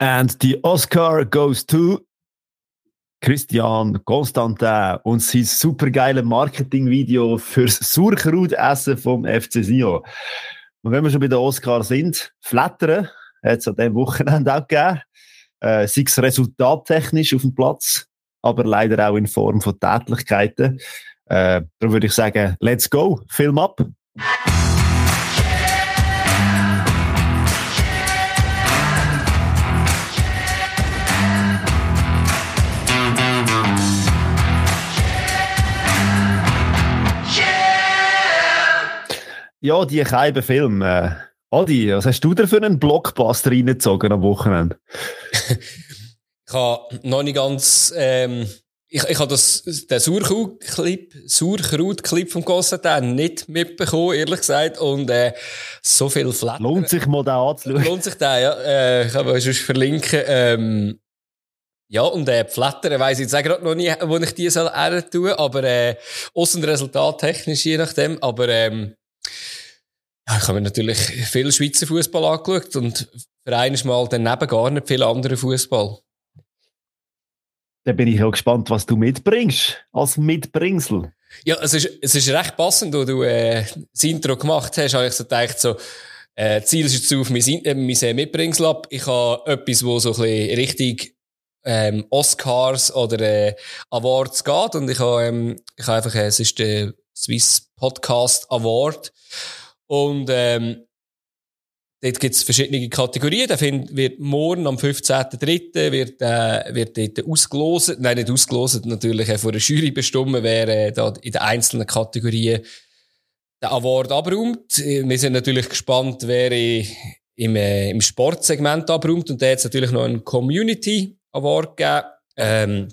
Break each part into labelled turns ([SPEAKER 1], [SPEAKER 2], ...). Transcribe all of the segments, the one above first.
[SPEAKER 1] And the Oscar goes to Christian Constantin und sein supergeile Marketingvideo fürs Sauerkrautessen vom FC Sion. Und wenn wir schon bei den Oscars sind, Flattern hat es an diesem Wochenende auch gegeben. Äh, sei es resultattechnisch auf dem Platz, aber leider auch in Form von Tätlichkeiten. Äh, darum würde ich sagen, let's go, Film ab. Ja, die Keiben Film. Äh, Adi, was hast du da für einen Blockbuster reingezogen am Wochenende?
[SPEAKER 2] ich habe noch nicht ganz, ähm, ich, ich habe das, den Sauerkraut-Clip, Sauerkraut-Clip vom Gossetan nicht mitbekommen, ehrlich gesagt, und, äh, so viel Flatter.
[SPEAKER 1] Lohnt sich mal den anzuschauen.
[SPEAKER 2] Lohnt sich den, ja, äh, ich kann euch sonst verlinken, ähm, ja, und äh, Flattern weiss ich jetzt auch gerade noch nie, wo ich die soll tun, aber äh, aussen Resultat technisch je nachdem, aber ähm, ich habe mir natürlich viel Schweizer Fußball angeschaut und für eines Mal daneben gar nicht viel anderen Fußball.
[SPEAKER 1] Da bin ich auch gespannt, was du mitbringst als Mitbringsel.
[SPEAKER 2] Ja, es ist, es ist recht passend, wo du äh, das Intro gemacht hast, habe ich so gedacht, so, äh, Ziel ist jetzt auf mein, äh, mein Mitbringsel ab. Ich habe etwas, wo so ein bisschen richtig ähm, Oscars oder äh, Awards geht und ich habe, ähm, ich habe einfach, äh, es ist der Swiss Podcast Award und ähm, dort gibt es verschiedene Kategorien. Find, wird morgen am 15.03. wird, äh, wird dort ausgeloset, nein, nicht ausgeloset, natürlich äh, von der Jury bestimmt, wer äh, da in den einzelnen Kategorien den Award abräumt. Wir sind natürlich gespannt, wer im, äh, im Sportsegment abräumt und da hat natürlich noch einen Community Award gegeben. Ähm,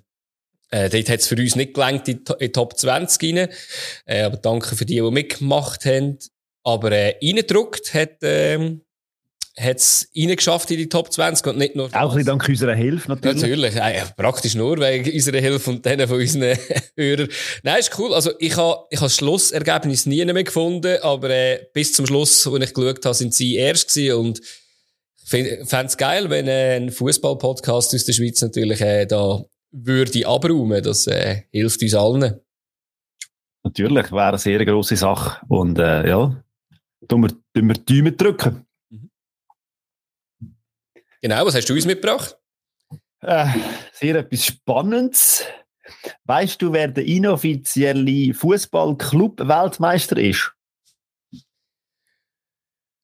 [SPEAKER 2] äh, dort hat es für uns nicht gelangt in die Top 20 rein. Äh, aber danke für die, die mitgemacht haben. Aber äh, reingedruckt hat ähm, es reingeschafft in die Top 20 und nicht nur...
[SPEAKER 1] Auch ein bisschen dank unserer Hilfe natürlich.
[SPEAKER 2] Natürlich, äh, praktisch nur wegen unserer Hilfe und denen von unseren Hörern. Nein, ist cool. Also ich habe ich ha das Schlussergebnis nie mehr gefunden, aber äh, bis zum Schluss, als ich geschaut habe, sind sie erst gewesen und fände es geil, wenn äh, ein Fußball-Podcast aus der Schweiz natürlich äh, da würde abräumen. Das äh, hilft uns allen.
[SPEAKER 1] Natürlich, wäre eine sehr grosse Sache. Und äh, ja, tun wir, tun wir die Daumen drücken. Mhm.
[SPEAKER 2] Genau, was hast du uns mitgebracht?
[SPEAKER 1] Äh, sehr etwas Spannendes. Weißt du, wer der inoffizielle Fußballclub-Weltmeister ist?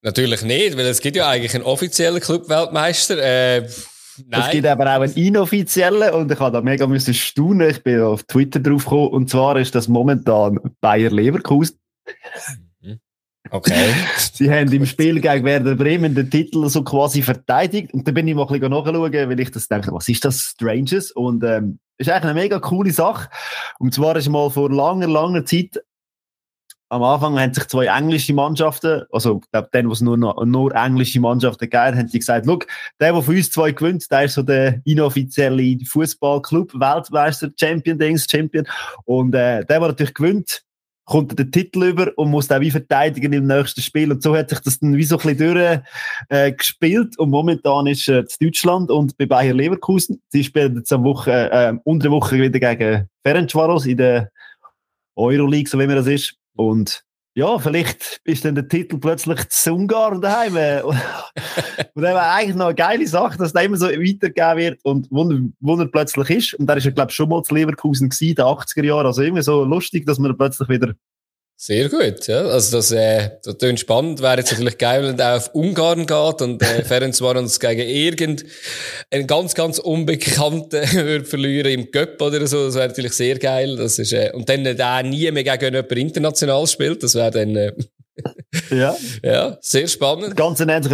[SPEAKER 2] Natürlich nicht, weil es gibt ja eigentlich einen offiziellen Club-Weltmeister. Äh,
[SPEAKER 1] Nein. Es gibt aber auch einen inoffiziellen und ich habe da mega müssen staunen. Ich bin auf Twitter drauf gekommen und zwar ist das momentan Bayer Leverkusen.
[SPEAKER 2] Okay.
[SPEAKER 1] Sie haben im Spiel gegen Werder Bremen den Titel so quasi verteidigt. Und da bin ich mal ein bisschen nachschauen, weil ich das denke, was ist das Stranges? Und, ähm, ist eigentlich eine mega coole Sache. Und zwar ist mal vor langer, langer Zeit am Anfang haben sich zwei englische Mannschaften, also ich glaube, dann, wo es nur, nur englische Mannschaften gab, haben die gesagt, look, der, der von uns zwei gewinnt, der ist so der inoffizielle Fußballclub, Weltmeister, Champion Dings, Champion. Und äh, der, der natürlich gewinnt, kommt den Titel über und muss dann wie verteidigen im nächsten Spiel. Und so hat sich das dann wie so ein bisschen durch, äh. Und momentan ist äh, Deutschland und bei Bayer Leverkusen. Sie spielen jetzt am Woche, äh, unter der Woche wieder gegen Ferencvaros in der Euroleague, so wie man das ist. Und ja, vielleicht ist dann der Titel plötzlich zu Ungarn daheim. und das wäre eigentlich noch eine geile Sache, dass der immer so weitergegeben wird und wo, er plötzlich ist. Und da ist er, glaube ich, schon mal zu Leverkusen gewesen, in den 80er Jahren. Also irgendwie so lustig, dass man plötzlich wieder
[SPEAKER 2] sehr gut, ja. Also das, äh, das klingt spannend. Wäre jetzt natürlich geil, wenn er auf Ungarn geht und äh, Ferenc war uns gegen irgendeinen ganz, ganz Unbekannten würde verlieren im Göpp oder so. Das wäre natürlich sehr geil. Das ist, äh, und dann der nie mehr gegen jemanden international spielt. Das wäre dann, äh,
[SPEAKER 1] ja.
[SPEAKER 2] ja, sehr spannend.
[SPEAKER 1] Ganz ähnlich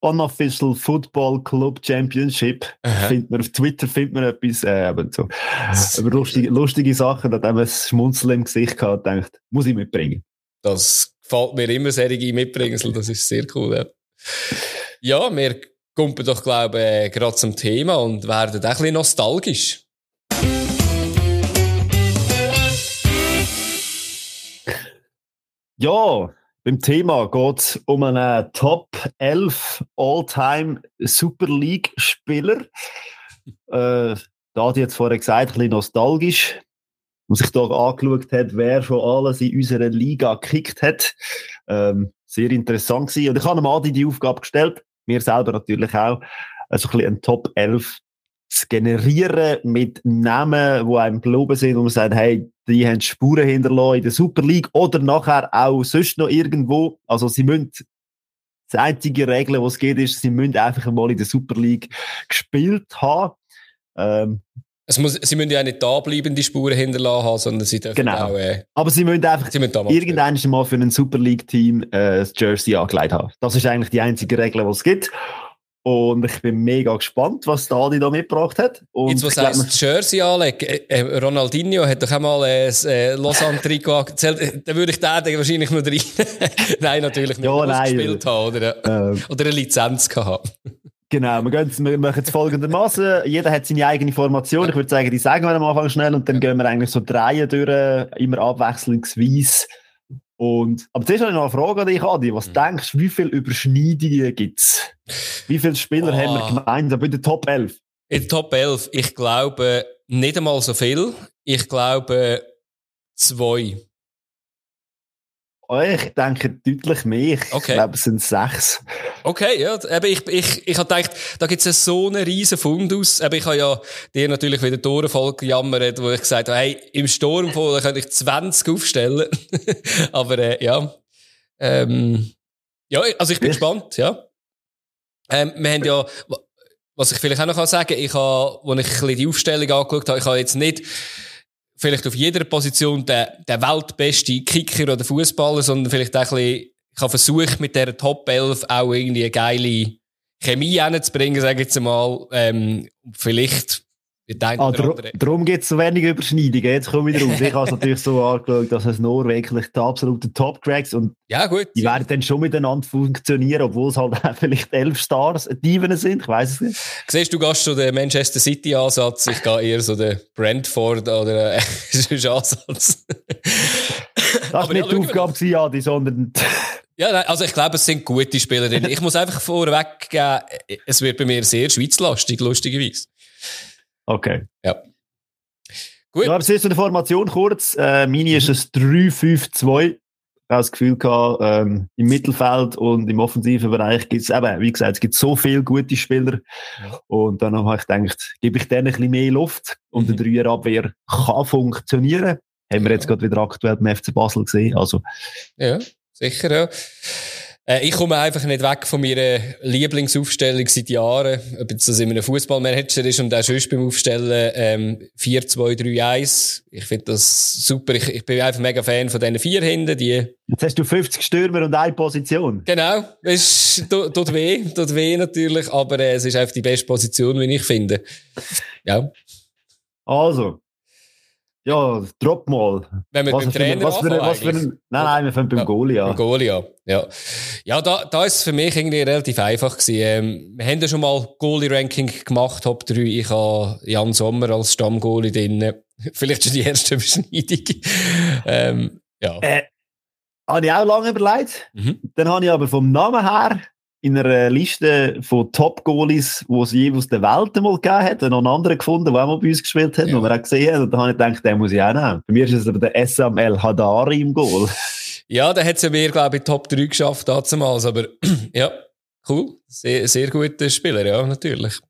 [SPEAKER 1] Unofficial Football Club Championship. Findet man auf Twitter findet man etwas, äh, eben so, lustige, lustige Sachen, da haben wir ein Schmunzeln im Gesicht gehabt, denkt, muss ich mitbringen.
[SPEAKER 2] Das gefällt mir immer sehr mitbringen, das ist sehr cool, ja. Ja, wir kommen doch, glaube ich, äh, gerade zum Thema und werden ein bisschen nostalgisch.
[SPEAKER 1] Ja, Beim Thema geht es um einen Top 11 All-Time Super League Spieler. äh, da hat jetzt vorher gesagt, ein bisschen nostalgisch, und sich da angeschaut hat, wer schon alles in unserer Liga gekickt hat. Ähm, sehr interessant gewesen. Und ich habe Adi die Aufgabe gestellt, mir selber natürlich auch, also ein bisschen ein Top 11 zu generieren mit Namen, die einem geloben sind, wo man sagt, hey, die haben Spuren hinterlassen in der Super League oder nachher auch sonst noch irgendwo. Also sie müssen, die einzige Regel, die es geht, ist, sie müssen einfach mal in der Super League gespielt haben. Ähm,
[SPEAKER 2] es muss, sie müssen ja nicht da bleiben, die Spuren hinterlassen haben, sondern sie dürfen
[SPEAKER 1] genau.
[SPEAKER 2] auch... Äh,
[SPEAKER 1] Aber sie müssen einfach sie müssen irgendwann mal für ein Super League-Team äh, das Jersey angelegt haben. Das ist eigentlich die einzige Regel, die es gibt. Und ich bin mega gespannt, was der Adi da mitgebracht hat. Und
[SPEAKER 2] Jetzt, was heisst Jersey anlegen? Äh, äh, Ronaldinho hat doch einmal ein äh, Lausanne-Trikot angezählt. Dann würde ich den wahrscheinlich noch rein. nein, natürlich nicht.
[SPEAKER 1] Ja, nein.
[SPEAKER 2] gespielt haben oder, ähm, oder eine Lizenz gehabt.
[SPEAKER 1] Genau, wir, gehen, wir machen es folgendermaßen. Jeder hat seine eigene Formation. Ich würde sagen, die sagen wir am Anfang schnell und dann gehen wir eigentlich so drei durch, immer abwechslungsweise. Und, aber zuerst habe ich noch eine Frage an dich, Adi. Was mhm. denkst du, wie viele Überschneidungen gibt es? Wie viele Spieler oh. haben wir gemeint bei der Top 11?
[SPEAKER 2] In der Top 11, ich glaube nicht einmal so viel. Ich glaube zwei.
[SPEAKER 1] Ich denke deutlich mehr. Ich okay. glaube, es sind sechs.
[SPEAKER 2] Okay, ja. Eben, ich, ich, ich habe gedacht, da gibt es so einen riesen Fundus. Eben, ich habe ja dir natürlich wieder Tore voll gejammert, wo ich gesagt habe, hey, im Sturmfall könnte ich 20 aufstellen. Aber, äh, ja. Ähm, ja, also ich bin ich. gespannt, ja. Ähm, wir haben ja, was ich vielleicht auch noch sagen kann, ich habe, als ich die Aufstellung angeschaut habe, ich habe jetzt nicht vielleicht auf jeder Position der, der weltbeste Kicker oder Fußballer, sondern vielleicht auch ein bisschen, habe versucht, mit der Top 11 auch irgendwie eine geile Chemie hinzubringen, sage ich jetzt mal. Ähm, vielleicht
[SPEAKER 1] Ah, dr darum gibt es so wenige Überschneidungen. Jetzt komme ich raus. Ich habe es natürlich so angeschaut, dass es nur wirklich die absoluten Top-Cracks und
[SPEAKER 2] ja, gut.
[SPEAKER 1] die werden dann schon miteinander funktionieren, obwohl es halt vielleicht elf Stars Diven sind. Ich weiß es nicht.
[SPEAKER 2] Siehst du, gehst schon den Manchester City-Ansatz. Ich gehe eher so den Brentford oder äh, Ansatz.
[SPEAKER 1] das war nicht ja, die Aufgabe, Adi, sondern...
[SPEAKER 2] Ja, nein, also ich glaube, es sind gute Spielerinnen. Ich muss einfach vorweg geben, es wird bei mir sehr schweizlastig, lustigerweise.
[SPEAKER 1] Okay.
[SPEAKER 2] Ja.
[SPEAKER 1] Gut. Ja, aber es ist eine Formation kurz. Äh, meine ist ein 3-5-2. Ich habe das Gefühl gehabt, ähm, im Mittelfeld und im offensiven Bereich gibt es eben, wie gesagt, es gibt so viele gute Spieler. Und dann habe ich gedacht, gebe ich denen ein bisschen mehr Luft und mhm. der Dreierabwehr kann funktionieren. Haben wir jetzt gerade wieder aktuell beim FC Basel gesehen. Also.
[SPEAKER 2] Ja, sicher, ja. Äh, ich komme einfach nicht weg von meiner Lieblingsaufstellung seit Jahren. Ob das in einem Fußballmanager ist und auch sonst beim Aufstellen, ähm, 4, 2, 3, 1. Ich finde das super. Ich, ich bin einfach mega Fan von diesen vier hinten, die.
[SPEAKER 1] Jetzt hast du 50 Stürmer und eine Position.
[SPEAKER 2] Genau. Es tut weh, tut weh natürlich, aber äh, es ist einfach die beste Position, wie ich finde. Ja.
[SPEAKER 1] Also, ja, drop mal.
[SPEAKER 2] Wenn wir was beim Trainer
[SPEAKER 1] was für, was für ein, Nein, nein, wir fangen beim ja, Goalie an.
[SPEAKER 2] Beim Goalie an, ja. Ja, da, da ist es für mich irgendwie relativ einfach gewesen. Ähm, wir haben ja schon mal Goalie-Ranking gemacht, Top 3. Ich habe Jan Sommer als Stammgoalie drin. Vielleicht schon die erste Überschneidung. ähm, ja.
[SPEAKER 1] Äh, habe ich auch lange überlegt. Mhm. Dann habe ich aber vom Namen her in einer Liste von Top-Goalies, die es je aus der Welt einmal gegeben hat, noch einen anderen gefunden, der auch mal bei uns gespielt hat, ja. den wir auch gesehen haben. Und da habe ich gedacht, den muss ich auch nehmen. Bei mir ist es aber der SML Hadari im Goal.
[SPEAKER 2] Ja, der hat es ja mir, glaube ich, Top 3 geschafft damals. Aber ja, cool. Sehr, sehr guter Spieler, ja, natürlich.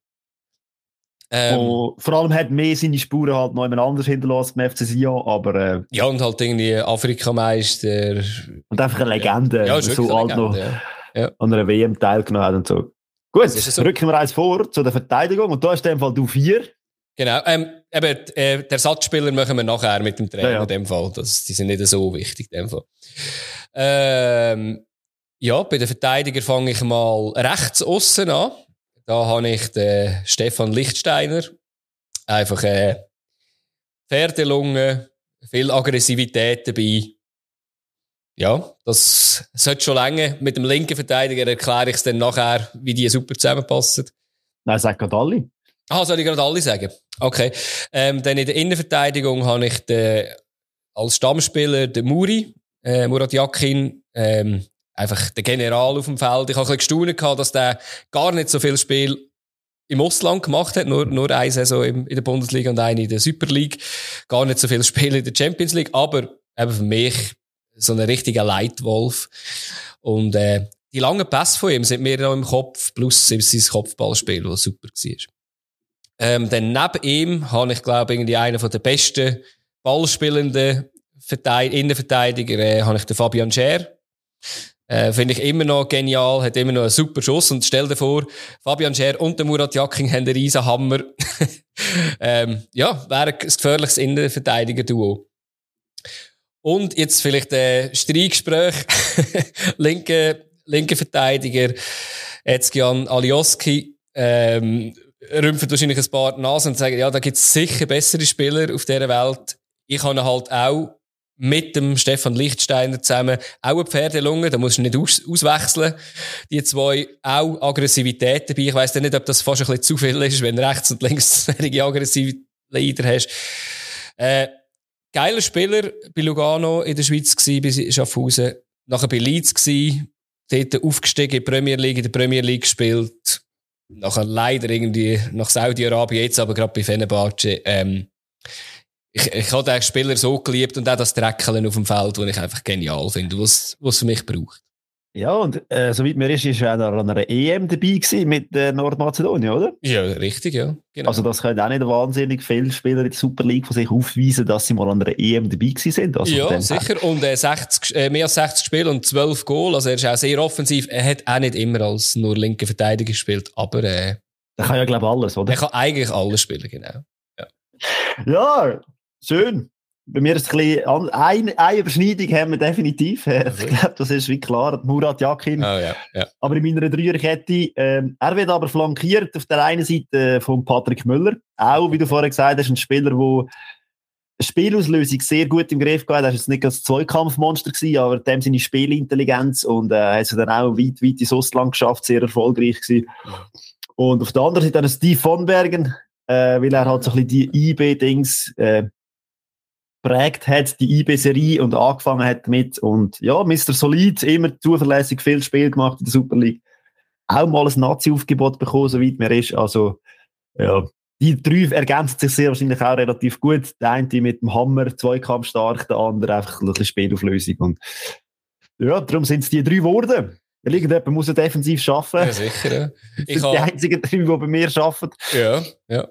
[SPEAKER 1] Ähm, oh, vor allem hat mehr seine Spuren halt noch jemand anders hinterlassen beim FC Sion, aber... Äh,
[SPEAKER 2] ja, und halt irgendwie Afrikameister.
[SPEAKER 1] Und einfach eine Legende.
[SPEAKER 2] Ja, ist so alt Legende,
[SPEAKER 1] noch. Ja ja. an einer WM teilgenommen hat und so. Gut, so. rücken wir eins vor zu der Verteidigung und da ist in dem Fall du vier.
[SPEAKER 2] Genau, ähm, eben, äh, der Satzspieler machen wir nachher mit dem Trainer ja, ja. in dem Fall. Das, die sind nicht so wichtig in dem Fall. Ähm, ja, bei den Verteidiger fange ich mal rechts außen an. Da habe ich den Stefan Lichtsteiner. Einfach äh, Pferdelunge, viel Aggressivität dabei ja, das sollte schon länger. Mit dem linken Verteidiger erkläre ich es dann nachher, wie die super zusammenpassen.
[SPEAKER 1] Nein, sag gerade alle.
[SPEAKER 2] Ah, soll ich gerade alle sagen? Okay. Ähm, dann in der Innenverteidigung habe ich den, als Stammspieler den Muri. äh, Murat Yakin, ähm, einfach der General auf dem Feld. Ich habe ein bisschen gestaunt, dass der gar nicht so viel Spiel im Ausland gemacht hat, nur, nur eine Saison in der Bundesliga und eine in der Super League. Gar nicht so viel Spiele in der Champions League, aber eben für mich so ein richtiger Leitwolf. Und äh, die langen Pässe von ihm sind mir noch im Kopf, plus sein Kopfballspiel, das super war. Ähm, dann neben ihm habe ich, glaube ich, irgendwie einen der besten ballspielenden Verteid Innenverteidiger, äh, habe ich den Fabian Scher. Äh, Finde ich immer noch genial, hat immer noch einen super Schuss. Und stell dir vor, Fabian Scher und der Murat Jakin haben einen riesen Hammer. ähm, ja, wäre ein gefährliches Innenverteidiger-Duo. Und jetzt vielleicht ein Streitgespräch. linke, linke Verteidiger, Ezgian Alioski, ähm, rümpfen wahrscheinlich ein paar Nasen und sagen, ja, da gibt es sicher bessere Spieler auf dieser Welt. Ich habe halt auch mit dem Stefan Lichtsteiner zusammen auch eine Pferdelunge, da musst du nicht aus auswechseln. Die zwei auch Aggressivität dabei. Ich weiss nicht, ob das fast ein bisschen zu viel ist, wenn rechts und links aggressive Leader hast. Äh, geiler Spieler bei Lugano in der Schweiz gsi bei Schaffhausen. Nachher bei Leeds gsi, dort aufgestiegen in die Premier League, in der Premier League gespielt. Nachher leider irgendwie nach Saudi-Arabien, jetzt aber gerade bei Fenerbahce. Ähm, ich, ich habe den Spieler so geliebt und auch das Dreckeln auf dem Feld, das ich einfach genial finde, was es für mich braucht.
[SPEAKER 1] Ja, und äh, soweit mir ist, ist er an einer EM dabei gewesen mit äh, Nordmazedonien, oder?
[SPEAKER 2] Ja, richtig, ja.
[SPEAKER 1] Genau. Also das können auch nicht wahnsinnig viele Spieler in der Super League von sich aufweisen, dass sie mal an einer EM dabei gewesen sind. Also
[SPEAKER 2] ja, sicher. Und äh, 60, äh, mehr als 60 Spiele und 12 Goal. Also er ist auch sehr offensiv. Er hat auch nicht immer als nur linke Verteidiger gespielt, aber... Äh,
[SPEAKER 1] der kann ja, glaube ich, alles, oder?
[SPEAKER 2] Er kann eigentlich alles spielen, genau. Ja,
[SPEAKER 1] ja schön bei mir ist es ein bisschen, eine, eine Überschneidung haben wir definitiv. Ich glaube, das ist wie klar, Murat Yakin.
[SPEAKER 2] Oh, ja, ja.
[SPEAKER 1] Aber in meiner Dreierkette, ähm, er wird aber flankiert auf der einen Seite von Patrick Müller. Auch, wie du vorher gesagt hast, ein Spieler, der Spielauslösung sehr gut im Griff gehabt. Er war jetzt nicht als Zweikampfmonster gewesen, aber dem seine Spielintelligenz und, äh, hat es dann auch weit, weit ins Ausland geschafft, sehr erfolgreich gewesen. Und auf der anderen Seite dann Steve von Bergen, äh, weil er halt so ein bisschen die IB-Dings, äh, prägt hat, die IB-Serie und angefangen hat mit. Und ja, Mr. Solid, immer zuverlässig viel Spiel gemacht in der Super League. Auch mal ein Nazi-Aufgebot bekommen, soweit mir ist. Also, ja, die drei ergänzen sich sehr wahrscheinlich auch relativ gut. Der eine mit dem Hammer, Zweikampf stark, der andere einfach ein bisschen Spielauflösung. Und ja, darum sind es die drei geworden. Irgendjemand muss ja defensiv arbeiten.
[SPEAKER 2] Ja, sicher, ja.
[SPEAKER 1] Das sind die einzigen drei, die bei mir arbeiten.
[SPEAKER 2] Ja, ja.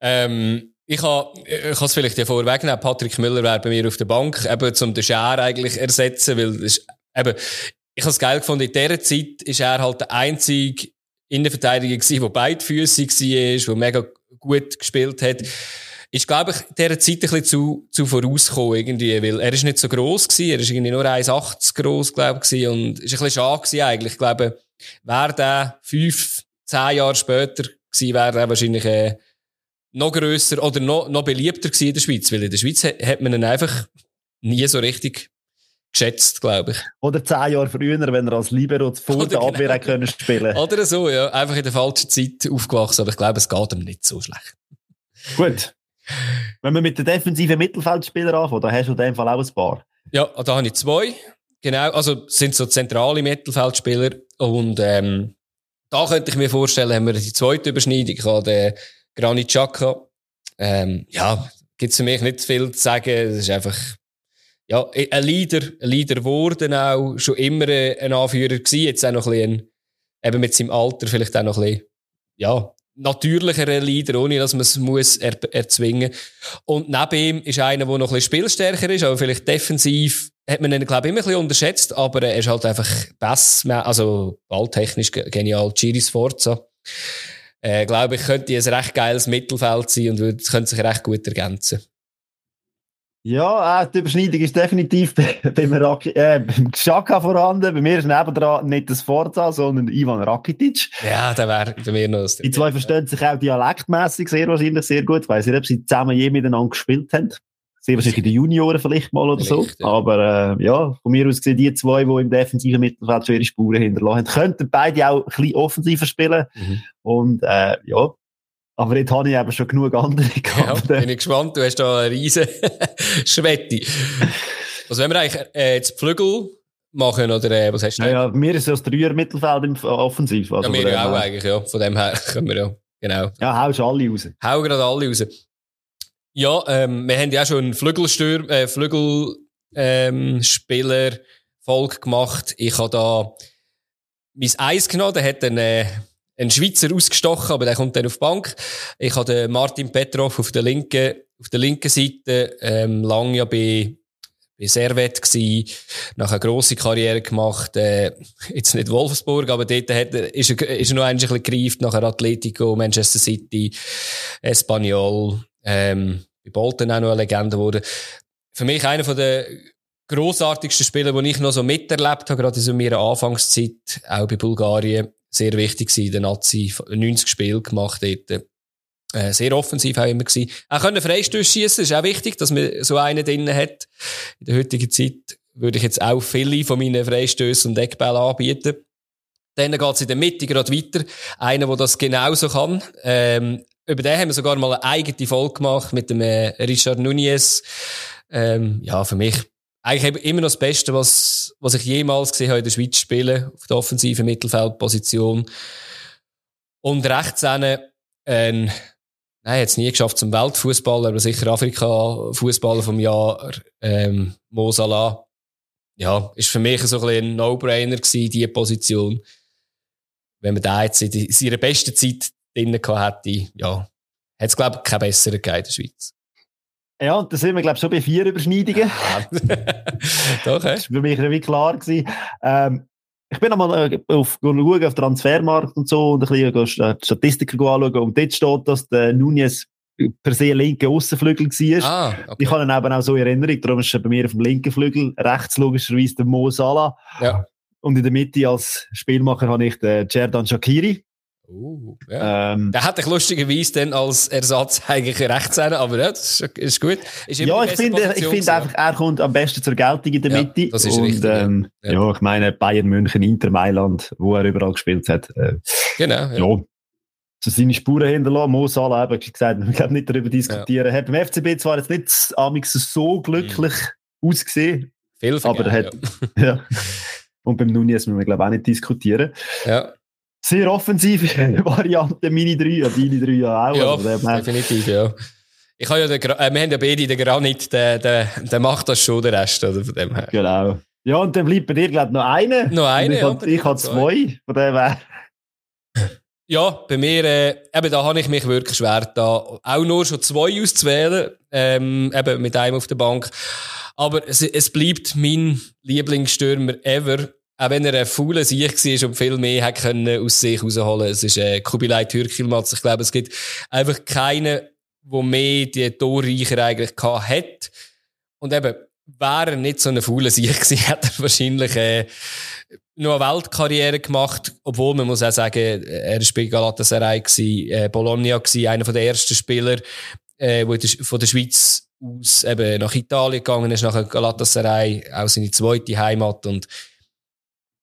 [SPEAKER 2] Ähm, ich habe ich es vielleicht ja vorwegnehmen, Patrick Müller wäre bei mir auf der Bank, eben zum den Scher eigentlich ersetzen, weil ist, eben, ich habe es geil gefunden, in dieser Zeit ist er halt der einzige Innenverteidiger gewesen, der beidfüßig war, der mega gut gespielt hat. Ist, glaube ich, dieser Zeit ein bisschen zu, zu vorausgekommen, irgendwie, weil er ist nicht so gross gewesen, er ist irgendwie nur 1,80 gross, glaube ich, und ist ein bisschen schade gewesen eigentlich. Ich glaube, wäre der fünf, zehn Jahre später gewesen, wäre er wahrscheinlich, äh, noch grösser oder noch, noch beliebter gewesen in der Schweiz, weil in der Schweiz hat man ihn einfach nie so richtig geschätzt, glaube ich.
[SPEAKER 1] Oder zehn Jahre früher, wenn er als Libero vor der genau. Abwehr können spielen
[SPEAKER 2] Oder so, ja. Einfach in der falschen Zeit aufgewachsen, aber ich glaube, es geht ihm nicht so schlecht.
[SPEAKER 1] Gut. Wenn wir mit den defensiven Mittelfeldspielern anfangen, da hast du in dem Fall auch ein paar.
[SPEAKER 2] Ja, da habe ich zwei. Genau, also sind so zentrale Mittelfeldspieler und ähm, da könnte ich mir vorstellen, haben wir die zweite Überschneidung. Ich habe den Granit Xhaka, ähm, ja, gibt's für mich nicht viel zu sagen. Es ist einfach, ja, ein Leader, ein Leader geworden auch, schon immer ein Anführer gewesen, jetzt auch noch ein bisschen, eben mit seinem Alter vielleicht auch noch ein bisschen, ja, natürlicher Leader, ohne dass man es muss er erzwingen. Und neben ihm ist einer, der noch ein bisschen spielstärker ist, aber vielleicht defensiv hat man ihn, glaube ich, immer ein bisschen unterschätzt, aber er ist halt einfach besser, also balltechnisch genial, Giri Sforza äh, glaube ich, könnte ein recht geiles Mittelfeld sein und würde, könnte sich recht gut ergänzen.
[SPEAKER 1] Ja, äh, die Überschneidung ist definitiv beim, Raki, äh, beim Xhaka vorhanden. Bei mir ist nebendran nicht das Forza, sondern Ivan Rakitic.
[SPEAKER 2] Ja, der wäre bei mir noch das.
[SPEAKER 1] Die zwei verstehen sich auch dialektmäßig sehr wahrscheinlich sehr gut. Ich weiss nicht, ob sie zusammen je miteinander gespielt haben. Sehr wahrscheinlich in den Junioren vielleicht mal oder vielleicht, so. Ja. Aber äh, ja, von mir aus gesehen, die zwei, die im defensiven Mittelfeld schon ihre Spuren hinterlassen könnten beide auch ein bisschen offensiver spielen. Mhm. Und äh, ja, aber jetzt habe ich eben schon genug andere
[SPEAKER 2] gehabt. Ja, bin ich gespannt, du hast da eine riesen Schwette. Also wenn wir eigentlich äh, jetzt Flügel machen, oder äh, was hast du?
[SPEAKER 1] Ja, ja, mir ist ja das Dreier-Mittelfeld im Offensiv.
[SPEAKER 2] Also ja, ja auch eigentlich, ja. Von dem her können wir ja, genau.
[SPEAKER 1] Ja, haust alle raus.
[SPEAKER 2] Hau gerade alle raus. Ja, ähm, wir haben ja auch schon einen Flügelstürm, äh, Flügelspieler ähm, Folge gemacht. Ich habe da mein Eis genommen, der hat einen, äh, einen Schweizer ausgestochen, aber der kommt dann auf die Bank. Ich habe den Martin Petrov auf der linken, auf der linken Seite, ähm, lang ja bei, bei Servet gsi, nachher eine grosse Karriere gemacht, äh, jetzt nicht Wolfsburg, aber dort hat er, ist er, ist er noch ein bisschen gereift, nachher Atletico, Manchester City, Espanyol, ähm, bei Bolton auch noch eine Legende geworden. Für mich einer von der grossartigsten Spieler, die ich noch so miterlebt habe, gerade in so meiner Anfangszeit, auch bei Bulgarien, sehr wichtig gewesen, der Nazi, 90 Spiele gemacht dort. Äh, sehr offensiv auch immer gewesen. Auch können Freistöße schießen, ist auch wichtig, dass man so einen drinnen hat. In der heutigen Zeit würde ich jetzt auch viele von meinen Freistößen und Eckbällen anbieten. Dann geht's in der Mitte gerade weiter. Einer, der das genauso kann. Ähm, über den haben wir sogar mal eine eigene Folge gemacht mit dem äh, Richard Nunez. Ähm, ja, für mich eigentlich immer noch das Beste, was, was ich jemals gesehen habe in der Schweiz spielen, auf der offensiven Mittelfeldposition. Und rechts einen, ähm, nein, jetzt nie geschafft zum Weltfußballer, aber sicher Afrika-Fußballer vom Jahr, ähm, Mo Salah. Ja, ist für mich so ein, ein No-Brainer gewesen, diese Position. Wenn man da jetzt in seiner besten Zeit drinnen gehabt hätte, ja, hätte es, glaube ich, keinen besseren gegeben in der Schweiz.
[SPEAKER 1] Ja, und da sind wir, glaube ich, schon bei vier Überschneidungen.
[SPEAKER 2] Doch, hä?
[SPEAKER 1] Das war für mich irgendwie klar. Gewesen. Ähm, ich bin einmal äh, auf, schauen, auf Transfermarkt und so und ein bisschen äh, Statistiken anschauen und dort steht, dass der Nunez per se linke Aussenflügel war.
[SPEAKER 2] Ah, okay.
[SPEAKER 1] Ich habe ihn eben auch so in Erinnerung, darum ist er bei mir auf dem linken Flügel, rechts logischerweise der Mo Salah.
[SPEAKER 2] Ja.
[SPEAKER 1] Und in der Mitte als Spielmacher habe ich den Cerdan Shakiri.
[SPEAKER 2] Uh, ja.
[SPEAKER 1] Ähm,
[SPEAKER 2] Der hätte ich lustigerweise dann als Ersatz eigentlich rechts sein, aber ja, das ist, ist gut. Ist
[SPEAKER 1] ja, ich finde, ich finde einfach, er kommt am besten zur Geltung in der
[SPEAKER 2] Ja,
[SPEAKER 1] Mitte.
[SPEAKER 2] das ist
[SPEAKER 1] und,
[SPEAKER 2] richtig, ja.
[SPEAKER 1] Ähm,
[SPEAKER 2] Ja.
[SPEAKER 1] ja. ich meine, Bayern München, Inter Mailand, wo er überall gespielt hat. Äh,
[SPEAKER 2] Genau,
[SPEAKER 1] ja. So seine Spuren hinterlassen. Mo Salah, eben, gesagt, wir können nicht darüber diskutieren. Hat beim FCB zwar jetzt nicht amix so glücklich ausgesehen,
[SPEAKER 2] Viel
[SPEAKER 1] aber er hat, ja. Und beim Nunez müssen wir, glaube ich, auch nicht diskutieren.
[SPEAKER 2] ja.
[SPEAKER 1] Sehr offensive Variante, meine drei, deine drei auch.
[SPEAKER 2] Ja,
[SPEAKER 1] also,
[SPEAKER 2] definitiv, ja. Ich habe ja den, äh, wir haben ja beide den Granit, der, der, der macht das schon, der Rest, oder, von dem her.
[SPEAKER 1] Genau. Ja, und dann bleibt bei dir, glaube ich, noch einer.
[SPEAKER 2] Noch einer,
[SPEAKER 1] ich
[SPEAKER 2] ja,
[SPEAKER 1] hab-
[SPEAKER 2] bei dir
[SPEAKER 1] Ich habe
[SPEAKER 2] zwei.
[SPEAKER 1] Von dem her.
[SPEAKER 2] Ja, bei mir, äh, eben, da habe ich mich wirklich schwer, da auch nur schon zwei auszuwählen, ähm, eben mit einem auf der Bank. Aber es, es bleibt mein Lieblingsstürmer ever. Auch wenn er ein fauler Sieg war und viel mehr hätte können aus sich rausholen Es ist äh, Kubilay Türkilmatz. Ich glaube, es gibt einfach keinen, der mehr die Torreicher eigentlich hat. Und eben, wäre er nicht so ein fauler Sieg gewesen, hätte er wahrscheinlich äh, noch eine Weltkarriere gemacht, obwohl man muss auch sagen, er war bei Galatasaray, gewesen, äh, Bologna, gewesen, einer der ersten Spieler, äh, wo von der Schweiz aus eben nach Italien gegangen ist, nach Galatasaray, auch seine zweite Heimat und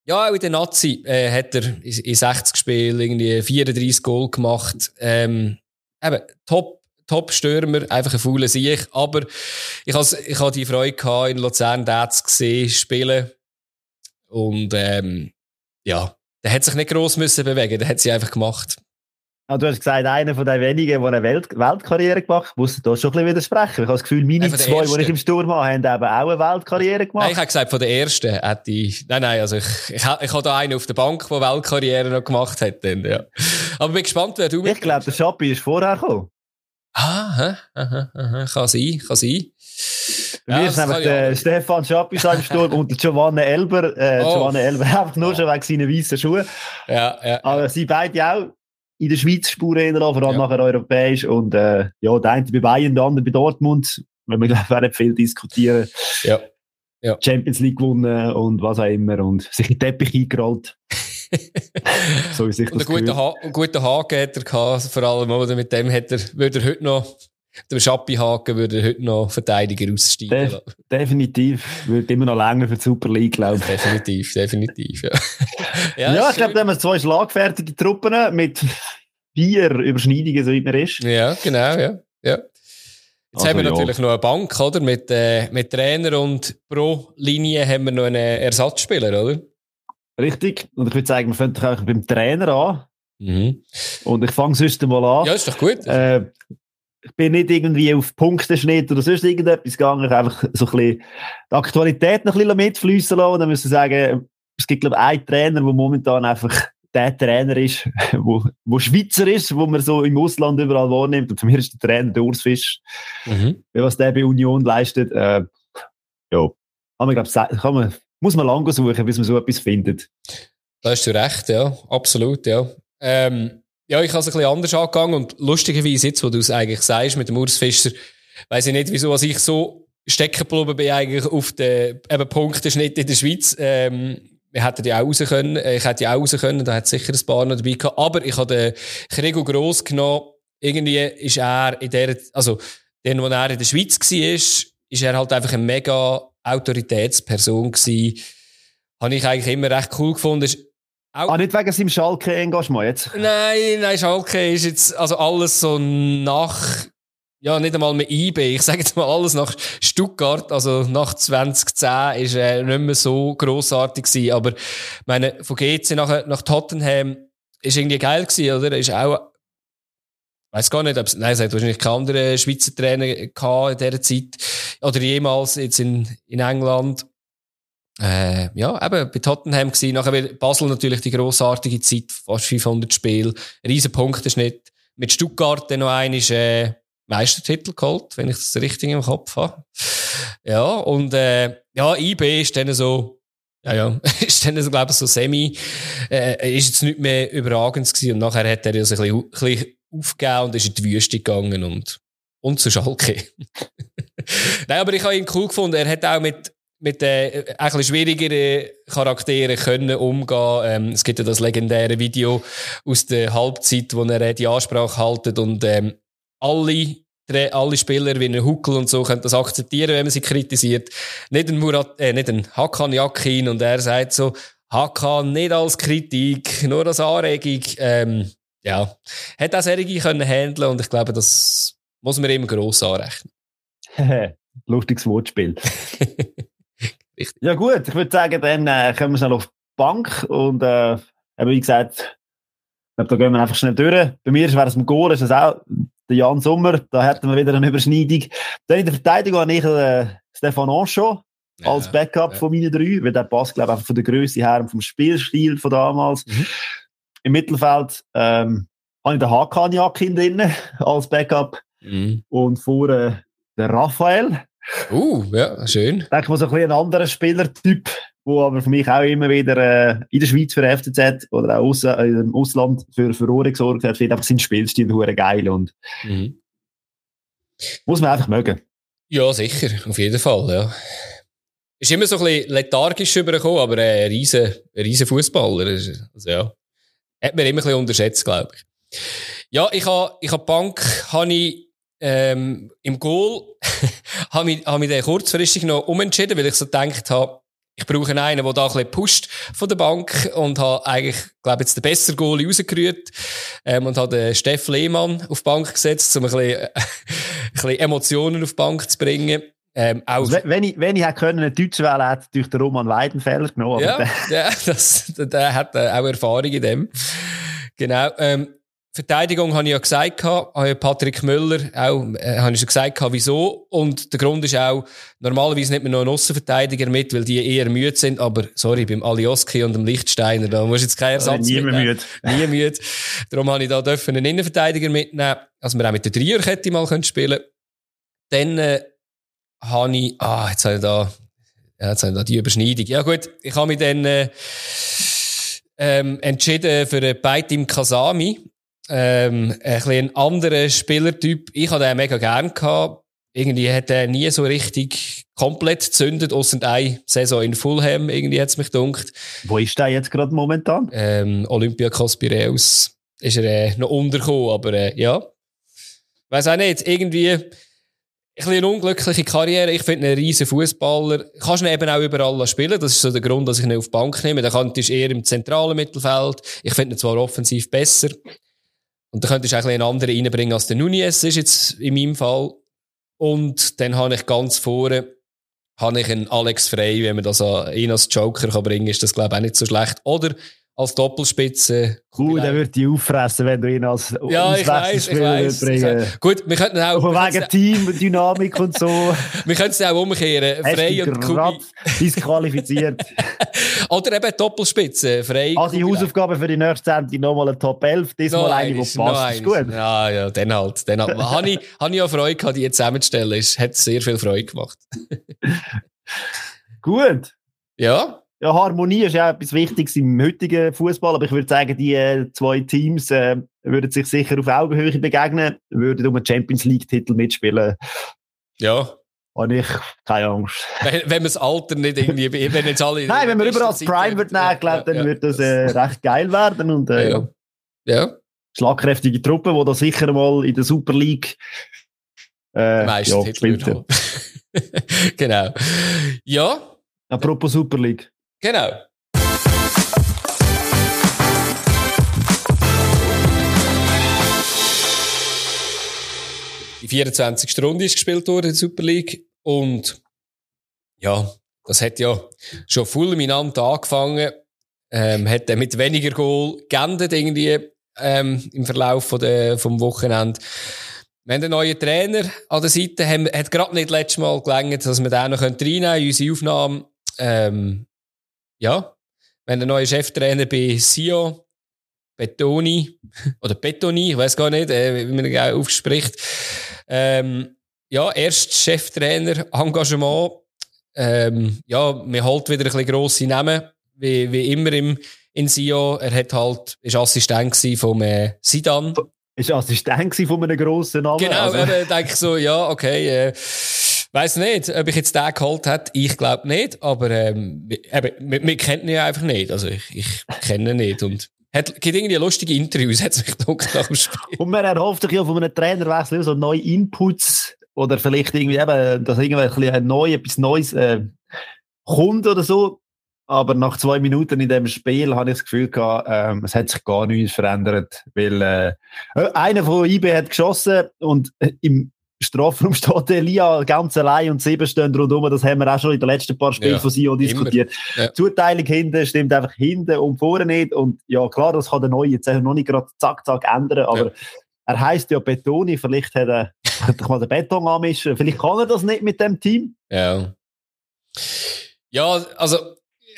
[SPEAKER 2] ja, auch in der Nazi äh, hat er in in 60 Spielen irgendwie 34 Goal gemacht. Ähm, eben, top, top Stürmer, einfach ein fauler Sieg. Aber ich habe ich die Freude gehabt, in Luzern den zu sehen, spielen. Und ähm, ja, der hat sich nicht gross müssen bewegen, der hat sie einfach gemacht.
[SPEAKER 1] Ah, du hast gesagt, einer von den wenigen, der eine Welt Weltkarriere gemacht hat. Muss da schon ein bisschen widersprechen. Ich habe das Gefühl, meine zwei, die ich im Sturm habe, haben eben auch eine Weltkarriere
[SPEAKER 2] Nein,
[SPEAKER 1] gemacht.
[SPEAKER 2] ich habe gesagt, von der ersten hätte ich, nein, nein, also ich, ich, ich habe da einen auf der Bank, der Weltkarriere noch gemacht hat, dann, ja. Aber bin gespannt, wer du
[SPEAKER 1] Ich glaube, der Schappi ist vorher gekommen.
[SPEAKER 2] Ah? Aha, aha, kann sein, kann sein.
[SPEAKER 1] Nämlich
[SPEAKER 2] kann ich
[SPEAKER 1] der. Stefan Schappi im Sturm und der Giovanni Elber, äh,
[SPEAKER 2] Oh.
[SPEAKER 1] Giovanni Elber, einfach nur schon wegen seinen weißen Schuhen.
[SPEAKER 2] Ja, ja.
[SPEAKER 1] Aber sie beide auch in der Schweiz Spuren hinterlassen, vor allem
[SPEAKER 2] Ja.
[SPEAKER 1] nachher europäisch. Und äh, ja, der eine bei Bayern, der andere bei Dortmund. Wenn wir, glaube nicht viel diskutieren.
[SPEAKER 2] Ja.
[SPEAKER 1] Champions League gewonnen und was auch immer. Und sich in den Teppich eingerollt. so wie sich
[SPEAKER 2] Und
[SPEAKER 1] das
[SPEAKER 2] einen guten, ha einen guten Haken hat er gehabt, vor allem, oder? Mit dem hat er, würde er heute noch, der Schappi-Haken würde er heute noch Verteidiger aussteigen lassen.
[SPEAKER 1] definitiv. Wird immer noch länger für die Super League, glaube ich.
[SPEAKER 2] Definitiv, definitiv, ja.
[SPEAKER 1] Ja,
[SPEAKER 2] ist
[SPEAKER 1] ich glaube, da haben wir zwei schlagfertige Truppen mit vier Überschneidungen, so wie man ist.
[SPEAKER 2] Ja, genau, ja. ja. Jetzt also, haben wir ja. natürlich noch eine Bank, oder? Mit, äh, mit Trainer und pro Linie haben wir noch einen Ersatzspieler, oder?
[SPEAKER 1] Richtig. Und ich würde sagen, wir fangen auch beim Trainer an. Mhm. Und ich fange sonst mal an.
[SPEAKER 2] Ja, ist doch gut.
[SPEAKER 1] Äh, ich bin nicht irgendwie auf Punkteschnitt oder sonst irgendetwas gegangen. Ich einfach so ein bisschen die Aktualität noch ein bisschen mitfließen lassen. Und dann müssen wir sagen, es gibt, glaube ich, einen Trainer, der momentan einfach der Trainer ist, wo, wo Schweizer ist, wo man so im Ausland überall wahrnimmt. Und für mich ist der Trainer der Urs Fisch. Mhm. Was der bei Union leistet, äh, ja, kann man, glaub, kann man, muss man lange suchen, bis man so etwas findet.
[SPEAKER 2] Da hast du recht, ja, absolut, ja. Ähm, ja, ich habe es ein bisschen anders angegangen und lustigerweise jetzt, wo du es eigentlich sagst mit dem Urs Fischer, weiss ich nicht, wieso was ich so stecken geblieben bin eigentlich auf den eben Punktenschnitt in der Schweiz. Ähm, wir hätten die auch raus können, äh, ich hätte die auch raus können, da hat sicher ein paar noch dabei gehabt. Aber ich habe den Gregor Gross genommen. Irgendwie ist er in der, also, den, wo er in der Schweiz war, ist, ist er halt einfach eine mega Autoritätsperson gewesen. Habe ich eigentlich immer recht cool gefunden. Ist
[SPEAKER 1] auch ah, nicht wegen seinem Schalke-Engagement jetzt?
[SPEAKER 2] Nein, nein, Schalke ist jetzt, also alles so nach, ja, nicht einmal mehr IB. Ich sage jetzt mal alles nach Stuttgart, also nach 2010 ist er nicht mehr so grossartig gewesen. Aber, meine, von GC nach, nach Tottenham ist irgendwie geil gewesen, oder? Ist auch, weiß gar nicht, ob es, nein, es hat wahrscheinlich keine anderen Schweizer Trainer gehabt in dieser Zeit. Oder jemals jetzt in, in England. Äh, ja, eben bei Tottenham gewesen. Nachher Basel natürlich die grossartige Zeit, fast 500 Spiele. Riesen Punkteschnitt. Mit Stuttgart dann noch ein äh, Meistertitel geholt, wenn ich das richtig im Kopf habe. Ja, und äh, ja, IB ist dann so, ja, ja, ist dann so, glaube ich, so semi, äh, ist jetzt nicht mehr überragend gewesen und nachher hat er ja so ein bisschen, ein bisschen aufgegeben und ist in die Wüste gegangen und, und zu Schalke. Nein, aber ich habe ihn cool gefunden. Er hat auch mit, mit äh, ein bisschen schwierigeren Charakteren können umgehen. Ähm, es gibt ja das legendäre Video aus der Halbzeit, wo er die Ansprache haltet und ähm, alle, alle Spieler wie ein Huckel und so können das akzeptieren, wenn man sie kritisiert. Nicht ein Murat, äh, nicht ein Hakan Yakin und er sagt so, Hakan nicht als Kritik, nur als Anregung. Ähm, ja, hat auch Serie können handeln und ich glaube, das muss man ihm gross anrechnen.
[SPEAKER 1] Lustiges Wortspiel. ja gut, ich würde sagen, dann äh, kommen wir schnell auf die Bank und äh, wie gesagt, ich da gehen wir einfach schnell durch. Bei mir wäre es im Goal, ist es auch der Jan Sommer, da hätten wir wieder eine Überschneidung. Dann in der Verteidigung habe ich äh, Stefan Anchon als Backup ja. von meinen drei, weil der passt, glaube ich, einfach von der Größe her und vom Spielstil von damals. Mhm. Im Mittelfeld ähm, habe ich den Hakan Jakin drin als Backup mhm. und vorne der Raphael.
[SPEAKER 2] Uh, ja, schön.
[SPEAKER 1] Ich denke mal, so ein bisschen ein anderer Spielertyp wo aber für mich auch immer wieder äh, in der Schweiz für FCZ oder auch aus, äh, im Ausland für Furore gesorgt hat, einfach sein Spielstil hure geil und mhm. muss man einfach mögen.
[SPEAKER 2] Ja, sicher, auf jeden Fall, ja. Ist immer so ein bisschen lethargisch übergekommen, aber äh, ein riesen, riesen Fußballer. Also, ja. Hat man immer ein bisschen unterschätzt, glaube ich. Ja, ich habe, ich habe Bank, habe ich, ähm, im Goal, habe ich, habe ich den kurzfristig noch umentschieden, weil ich so gedacht habe, ich brauche einen, der da ein bisschen pusht von der Bank und habe eigentlich, glaube jetzt den besseren Goalie rausgerührt ähm, und habe den Steff Lehmann auf die Bank gesetzt, um ein bisschen, äh, ein bisschen Emotionen auf die Bank zu bringen.
[SPEAKER 1] Ähm, auch also, wenn ich, wenn ich hätte können, einen Deutsch wählen, hätte ich den Roman Weidenfeller genommen.
[SPEAKER 2] Ja, der, das, der hat äh, auch Erfahrung in dem. Genau. Ähm, Verteidigung habe ich ja gesagt, habe Patrick Müller auch, äh, habe ich schon gesagt, wieso. Und der Grund ist auch, normalerweise nicht mehr noch einen Aussenverteidiger mit, weil die eher müde sind, aber sorry, beim Alioski und dem Lichtsteiner, da muss jetzt kein Ersatz
[SPEAKER 1] Nie müde.
[SPEAKER 2] Nie müde. Darum habe ich da dürfen einen Innenverteidiger mitnehmen, also wir auch mit der Dreierkette mal können spielen Dann, äh, habe ich, ah, jetzt habe ich da, ja, jetzt habe ich da die Überschneidung. Ja gut, ich habe mich dann, äh, ähm, entschieden für einen Beitim Kasami ähm, ein anderer Spielertyp. Ich hatte den mega gern gehabt. Irgendwie hat er nie so richtig komplett gezündet, außer eine Saison in Fulham, irgendwie hat's mich gedunkt.
[SPEAKER 1] Wo ist der jetzt gerade momentan?
[SPEAKER 2] Ähm, Olympiakos Piraeus. Ist er äh, noch untergekommen, aber äh, ja. Weiß auch nicht, irgendwie ein eine unglückliche Karriere. Ich finde einen riesen Fußballer. Kannst ihn eben auch überall spielen. Das ist so der Grund, dass ich ihn auf die Bank nehme. Der kann eher im zentralen Mittelfeld. Ich finde ihn zwar offensiv besser. Und da könntest du auch ein einen anderen reinbringen als der Nunez ist jetzt in meinem Fall. Und dann habe ich ganz vorne habe ich einen Alex Frey, wenn man das an ihn als Joker kann bringen, ist das glaube ich auch nicht so schlecht. Oder als Doppelspitze.
[SPEAKER 1] Cool, der wird dich auffressen, wenn du ihn als
[SPEAKER 2] Ja, ich weiß, ich weiß. Gut, wir könnten auch...
[SPEAKER 1] Aber wegen Teamdynamik und so.
[SPEAKER 2] wir könnten es auch umkehren. Frei und Kubi.
[SPEAKER 1] disqualifiziert.
[SPEAKER 2] Oder eben Doppelspitze. Frei.
[SPEAKER 1] Also die Hausaufgabe für die nächste Sendung nochmal eine Top 11. Diesmal no, eine, die passt. Ist gut.
[SPEAKER 2] Ja, ja, dann halt. Dann halt. habe ich, hab ich auch Freude gehabt, die jetzt zusammenzustellen. Es hat sehr viel Freude gemacht.
[SPEAKER 1] gut.
[SPEAKER 2] Ja
[SPEAKER 1] ja, Harmonie ist ja etwas Wichtiges im heutigen Fußball, aber ich würde sagen, die äh, zwei Teams äh, würden sich sicher auf Augenhöhe begegnen, würden um einen Champions League-Titel mitspielen.
[SPEAKER 2] Ja.
[SPEAKER 1] Und ich keine Angst.
[SPEAKER 2] Wenn, wenn man das Alter nicht irgendwie, wenn jetzt alle.
[SPEAKER 1] Nein, wenn man überall das Prime wird nehmen, glaube dann ja, wird das äh, recht geil werden und äh,
[SPEAKER 2] ja. ja.
[SPEAKER 1] Schlagkräftige Truppe, die da sicher mal in der Super League
[SPEAKER 2] äh, ja, spielt. genau. Ja.
[SPEAKER 1] Apropos Super League.
[SPEAKER 2] Genau. Die 24. Runde ist gespielt worden in der Super League. Und ja, das hat ja schon fulminant angefangen. Ähm, hat dann mit weniger Goal geendet irgendwie ähm, im Verlauf von der, vom Wochenende. Wir haben einen neuen Trainer an der Seite, haben, hat gerade nicht letztes Mal gelangt, dass wir den noch reinnehmen können unsere Aufnahme. Ähm, ja, wenn der neue Cheftrainer bei Sio, Betoni, oder Betoni, ich weiß gar nicht, äh, wie man ihn aufspricht. Ähm, ja, erst Cheftrainer, Engagement. Ähm, ja, man holt wieder ein bisschen grosse Namen, wie, wie immer im, in Sio. Er hat halt, ist Assistent vom äh, Sidan.
[SPEAKER 1] Ist Assistent von einem grossen Namen.
[SPEAKER 2] Genau, also. eben, denke ich so, ja, okay, äh, Weiß nicht, ob ich jetzt den geholt hätte. Ich glaube nicht, aber ähm, wir, kennen ihn einfach nicht. Also ich, ich kenne ihn nicht. Und hat, gibt irgendwie lustige Interviews, hat mich gedacht nach Spiel.
[SPEAKER 1] Und man erhofft sich ja von einem Trainerwechsel so neue Inputs oder vielleicht irgendwie eben, dass irgendwie neu, etwas Neues äh, kommt oder so. Aber nach zwei Minuten in dem Spiel habe ich das Gefühl gehabt, ähm, es hat sich gar nichts verändert, weil äh, einer von IB hat geschossen und äh, im Strafraum steht Elia ganz allein und sieben stehen rundherum. Das haben wir auch schon in den letzten paar Spielen ja, von Sion diskutiert. Ja. Zuteilung hinten stimmt einfach hinten und vorne nicht. Und ja, klar, das kann der Neue jetzt noch nicht gerade zack, zack ändern, aber ja. er heißt ja Betoni. Vielleicht hat er, könnte ich mal den Beton anmischen. Vielleicht kann er das nicht mit dem Team.
[SPEAKER 2] Ja. Ja, also,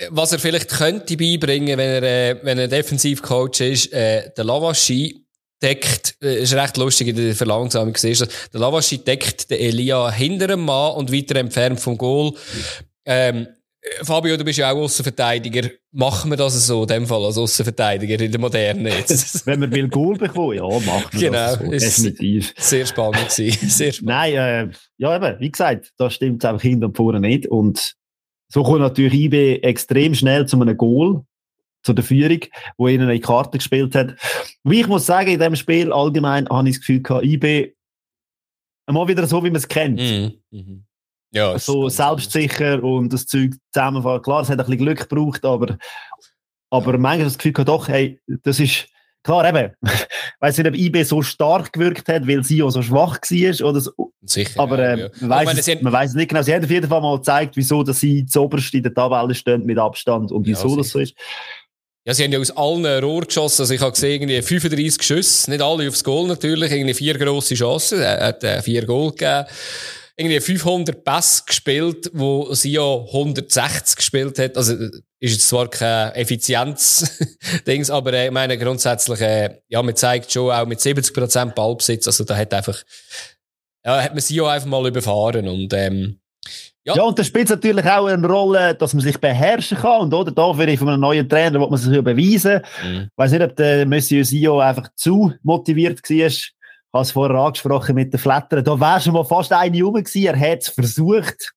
[SPEAKER 2] was er vielleicht könnte beibringen, wenn er, äh, wenn er Defensivcoach ist, äh, der Lavaschi, deckt, äh, ist recht lustig in der Verlangsamung gesehen, der Lavaschi deckt den Elia hinter dem Mann und weiter entfernt vom Goal. Ähm, Fabio, du bist ja auch Außenverteidiger. Machen wir das so, in dem Fall, als Außenverteidiger in der Moderne jetzt?
[SPEAKER 1] Wenn man will Goal bekommen, ja, machen wir
[SPEAKER 2] genau,
[SPEAKER 1] das so.
[SPEAKER 2] Definitiv. Sehr spannend. Sehr spannend.
[SPEAKER 1] Nein, äh, ja eben, wie gesagt, da stimmt es einfach hinten und vorne nicht. Und so kommt natürlich IB extrem schnell zu einem Goal zu der Führung, wo ihnen eine Karte gespielt hat. Wie ich muss sagen, in dem Spiel allgemein habe ich das Gefühl gehabt, IB mal wieder so, wie man es kennt.
[SPEAKER 2] Mhm. Mhm.
[SPEAKER 1] Ja, so selbstsicher und das Zeug zusammenfallen. Klar, es hat ein bisschen Glück gebraucht, aber, aber manchmal das Gefühl gehabt, doch, hey, das ist, klar eben, weiß nicht, ob IB so stark gewirkt hat, weil sie auch so schwach war oder so.
[SPEAKER 2] Sicher.
[SPEAKER 1] Aber äh, ja. man, weiß es, weiß nicht genau. Sie haben auf jeden Fall mal gezeigt, wieso dass sie zuoberst in der Tabelle stehen mit Abstand und wieso ja, das so ist.
[SPEAKER 2] Ja, sie haben ja aus allen Rohr geschossen. Also ich habe gesehen, irgendwie 35 Schüsse. Nicht alle aufs Goal natürlich. Irgendwie vier grosse Chancen. Er hat äh, vier Goal gegeben. Irgendwie 500 Pässe gespielt, wo sie ja 160 gespielt hat. Also, ist jetzt zwar kein Effizienz-Dings, aber äh, ich meine, grundsätzlich, äh, ja, man zeigt schon auch mit 70% Ballbesitz. Also, da hat einfach, ja, hat man sie ja einfach mal überfahren und, ähm,
[SPEAKER 1] ja. ja, und das spielt natürlich auch eine Rolle, dass man sich beherrschen kann. Und oder da für von einem neuen Trainer, wo man sich beweisen. Mhm. Ich weiß nicht, ob der Monsieur Sio einfach zu motiviert war. Ich habe es vorher angesprochen mit den Flattern. Da wäre schon mal fast eine rum gewesen. Er hat es versucht.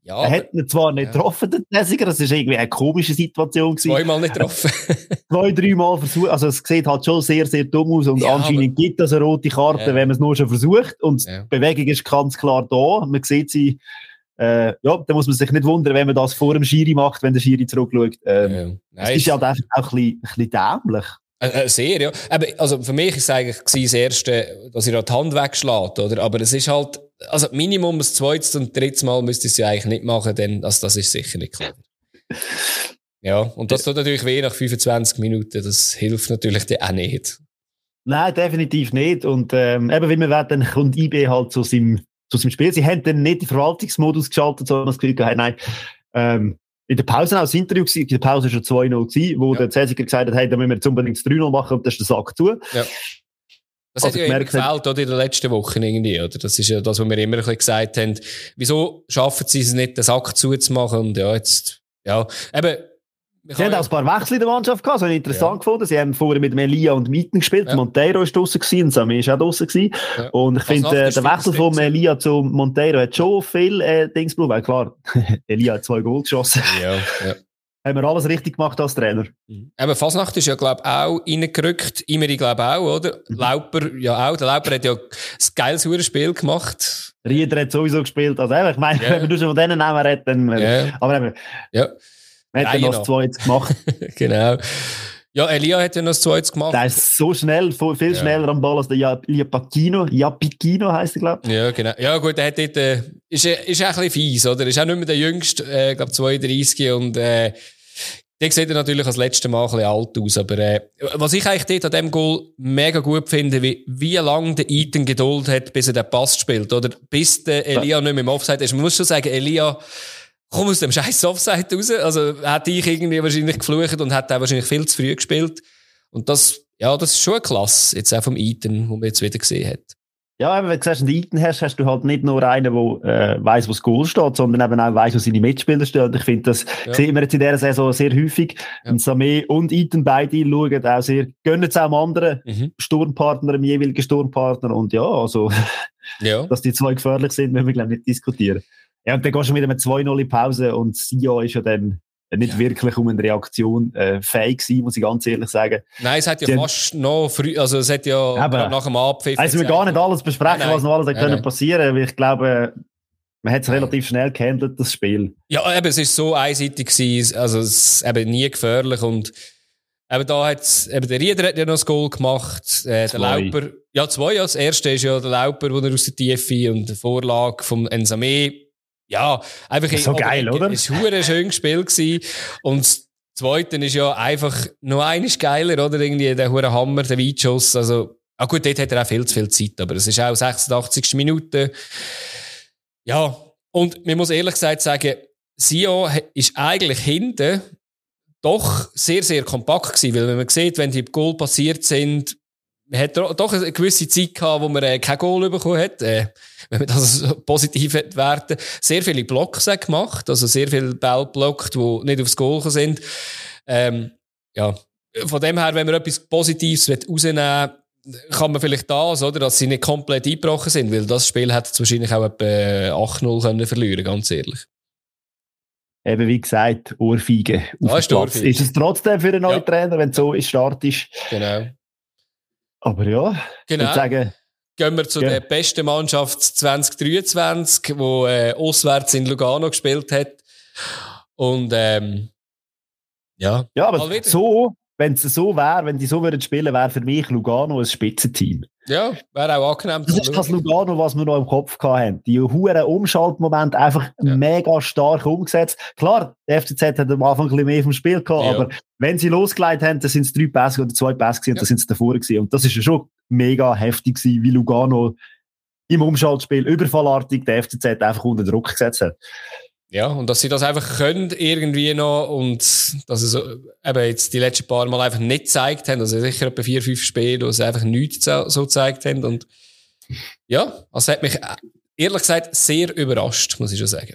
[SPEAKER 1] Ja, er hat ihn zwar nicht ja. getroffen, den Tessiger. Das ist irgendwie eine komische Situation gewesen.
[SPEAKER 2] Zweimal nicht getroffen.
[SPEAKER 1] Zwei, dreimal versucht. Also es sieht halt schon sehr, sehr dumm aus. Und ja, anscheinend aber... gibt es eine rote Karte, ja. wenn man es nur schon versucht. Und die Bewegung ist ganz klar da. Man sieht sie äh, ja, da muss man sich nicht wundern, wenn man das vor dem Schiri macht, wenn der Schiri zurückschaut. Ähm, ja. Das ist halt einfach auch ein bisschen, ein bisschen dämlich.
[SPEAKER 2] Äh, äh, sehr, ja. Aber, also für mich ist es eigentlich das Erste, dass ihr die Hand wegschlägt, oder? Aber es ist halt, also Minimum das zweite und drittes Mal müsste es ja eigentlich nicht machen, denn also das ist sicher nicht klar. Ja, und das tut natürlich weh nach 25 Minuten, das hilft natürlich dir auch nicht.
[SPEAKER 1] Nein, definitiv nicht. Und ähm, eben, wie man will, dann kommt IB halt zu seinem, zu seinem Spiel. Sie haben dann nicht den Verwaltungsmodus geschaltet, sondern das Gefühl gehabt, nein, ähm, in der Pause auch das Interview gewesen, in der Pause war schon 2-0 gewesen, wo ja. der Cäsiger gesagt hat, hey, da müssen wir jetzt unbedingt das 3-0 machen und das ist der Sack zu. Ja.
[SPEAKER 2] Das also hat ja gemerkt, gefällt, oder, in den letzten Wochen irgendwie, oder? Das ist ja das, was wir immer ein bisschen gesagt haben. Wieso schaffen sie es nicht, den Sack zuzumachen? Und ja, jetzt, ja, eben,
[SPEAKER 1] Sie haben auch ein paar Wechsel in der Mannschaft gehabt, das habe ich interessant ja. gefunden. Sie haben vorher mit Melia und Mieten gespielt. Ja. Monteiro ist draussen gewesen und Samir ist auch draussen gewesen. Ja. Und ich finde, äh, der Wechsel von Melia zu Monteiro hat schon viel äh, Dings gebraucht, weil klar, Elia hat zwei Goals geschossen. Ja, ja. Haben wir alles richtig gemacht als Trainer.
[SPEAKER 2] Mhm. Eben, Fasnacht ist ja, glaube ich, auch reingerückt. Glaube ich, auch, oder? Mhm. Lauper, ja auch. Der Lauper hat ja ein geiles Spiel gemacht.
[SPEAKER 1] Rieder hat sowieso gespielt. Also, ich meine, wenn nur schon von denen Namen redet, dann, aber eben, ja. Man hat ja noch das Zweites gemacht.
[SPEAKER 2] genau. Ja, Elia hat ja noch das Zweites gemacht.
[SPEAKER 1] Der ist so schnell, viel schneller ja. am Ball als der Japacchino. Japicino heisst er, glaube
[SPEAKER 2] ich. Ja, genau. Ja, gut, der hat dort, äh, ist, ist auch ein bisschen fies, oder? Ist auch nicht mehr der Jüngste, äh, glaube 32 und, äh, der sieht natürlich als letztes Mal ein bisschen alt aus, aber äh, was ich eigentlich dort an dem Goal mega gut finde, wie, wie lange der Ethan Geduld hat, bis er den Pass spielt, oder? Bis der Elia ja. nicht mehr im Offside ist. Man muss schon sagen, Elia komm aus dem scheiß Offside raus. Also, hat ich irgendwie wahrscheinlich geflucht und hat auch wahrscheinlich viel zu früh gespielt. Und das, ja, das ist schon eine Klasse, jetzt auch vom Eaton, wo man jetzt wieder gesehen hat.
[SPEAKER 1] Ja, wenn du sagst, einen Eaton hast, hast du halt nicht nur einen, der äh, weiss, wo das Goal steht, sondern eben auch weiss, wo seine Mitspieler stehen. Und ich finde, das ja. sehen wir jetzt in dieser Saison sehr häufig. Ja. Und Samé und Eaton beide schauen auch sehr, gönnen es auch dem anderen mhm. Sturmpartner, dem jeweiligen Sturmpartner. Und ja, also, ja. dass die zwei gefährlich sind, müssen wir, glaube ich, nicht diskutieren. Ja, und dann gehst du wieder mit 2-0 in Pause und Sio ist ja dann nicht ja. wirklich um eine Reaktion äh, fähig gewesen, muss ich ganz ehrlich sagen.
[SPEAKER 2] Nein, es hat ja Sie fast noch früh, also es hat ja
[SPEAKER 1] eben, nach dem Abpfiff... Also wir gar nicht alles besprechen, nein, was noch alles nein, können passieren, weil ich glaube, man hat es relativ schnell gehandelt, das Spiel.
[SPEAKER 2] Ja, eben, es ist so einseitig gewesen, also es ist eben nie gefährlich und eben da hat eben der Rieder hat ja noch das Goal gemacht, äh, der Lauper, ja zwei, ja, das erste ist ja der Lauper, wo er aus der Tiefe und der Vorlage vom Ensame ja, einfach
[SPEAKER 1] so geil, oder?
[SPEAKER 2] Es war ein schönes Spiel gewesen. Und das Zweite ist ja einfach noch eines geiler, oder? Irgendwie der hure Hammer, der Weitschuss. Also, ah gut, dort hat er auch viel zu viel Zeit, aber es ist auch 86. Minute. Ja, und man muss ehrlich gesagt sagen, Sio ist eigentlich hinten doch sehr, sehr kompakt gewesen, weil wenn man sieht, wenn die Goal passiert sind, man hat doch eine gewisse Zeit gehabt, wo man äh, kein Goal bekommen hat, äh, wenn man das so positiv werten Sehr viele Blocks gemacht, also sehr viele Ball blockt, die nicht aufs Goal sind. Ähm, ja, von dem her, wenn man etwas Positives rausnehmen kann man vielleicht das, oder, dass sie nicht komplett eingebrochen sind, weil das Spiel hätte es wahrscheinlich auch etwa 8-0 können verlieren, ganz ehrlich.
[SPEAKER 1] Eben wie gesagt, Ohrfeige
[SPEAKER 2] auf ja, ist, Ohrfeige.
[SPEAKER 1] ist es trotzdem für einen neuen ja. Trainer, wenn so ist, Start ist?
[SPEAKER 2] Genau.
[SPEAKER 1] Aber ja,
[SPEAKER 2] genau. ich würde sagen, Gehen wir zu ja. der besten Mannschaft 2023, wo äh, auswärts in Lugano gespielt hat. Und ähm, ja.
[SPEAKER 1] Ja, aber so, wenn es so wäre, wenn die so würden spielen, wäre für mich Lugano ein Spitzenteam.
[SPEAKER 2] Ja, wäre auch angenehm.
[SPEAKER 1] Das ist das Lugano, was wir noch im Kopf hatten. Die hohen Umschaltmomente einfach ja. mega stark umgesetzt. Klar, der FCZ hat am Anfang ein bisschen mehr vom Spiel gehabt, ja. aber wenn sie losgeleitet haben, dann sind es drei Pässe oder zwei Pässe gewesen, ja. dann sind sie davor gewesen. Und das ist ja schon mega heftig gewesen, wie Lugano im Umschaltspiel überfallartig der FCZ einfach unter Druck gesetzt hat.
[SPEAKER 2] Ja, und dass sie das einfach können irgendwie noch und dass es eben jetzt die letzten paar Mal einfach nicht gezeigt haben, also sicher etwa vier, fünf Spiele, wo sie einfach nichts so gezeigt haben und ja, also hat mich ehrlich gesagt sehr überrascht, muss ich schon sagen.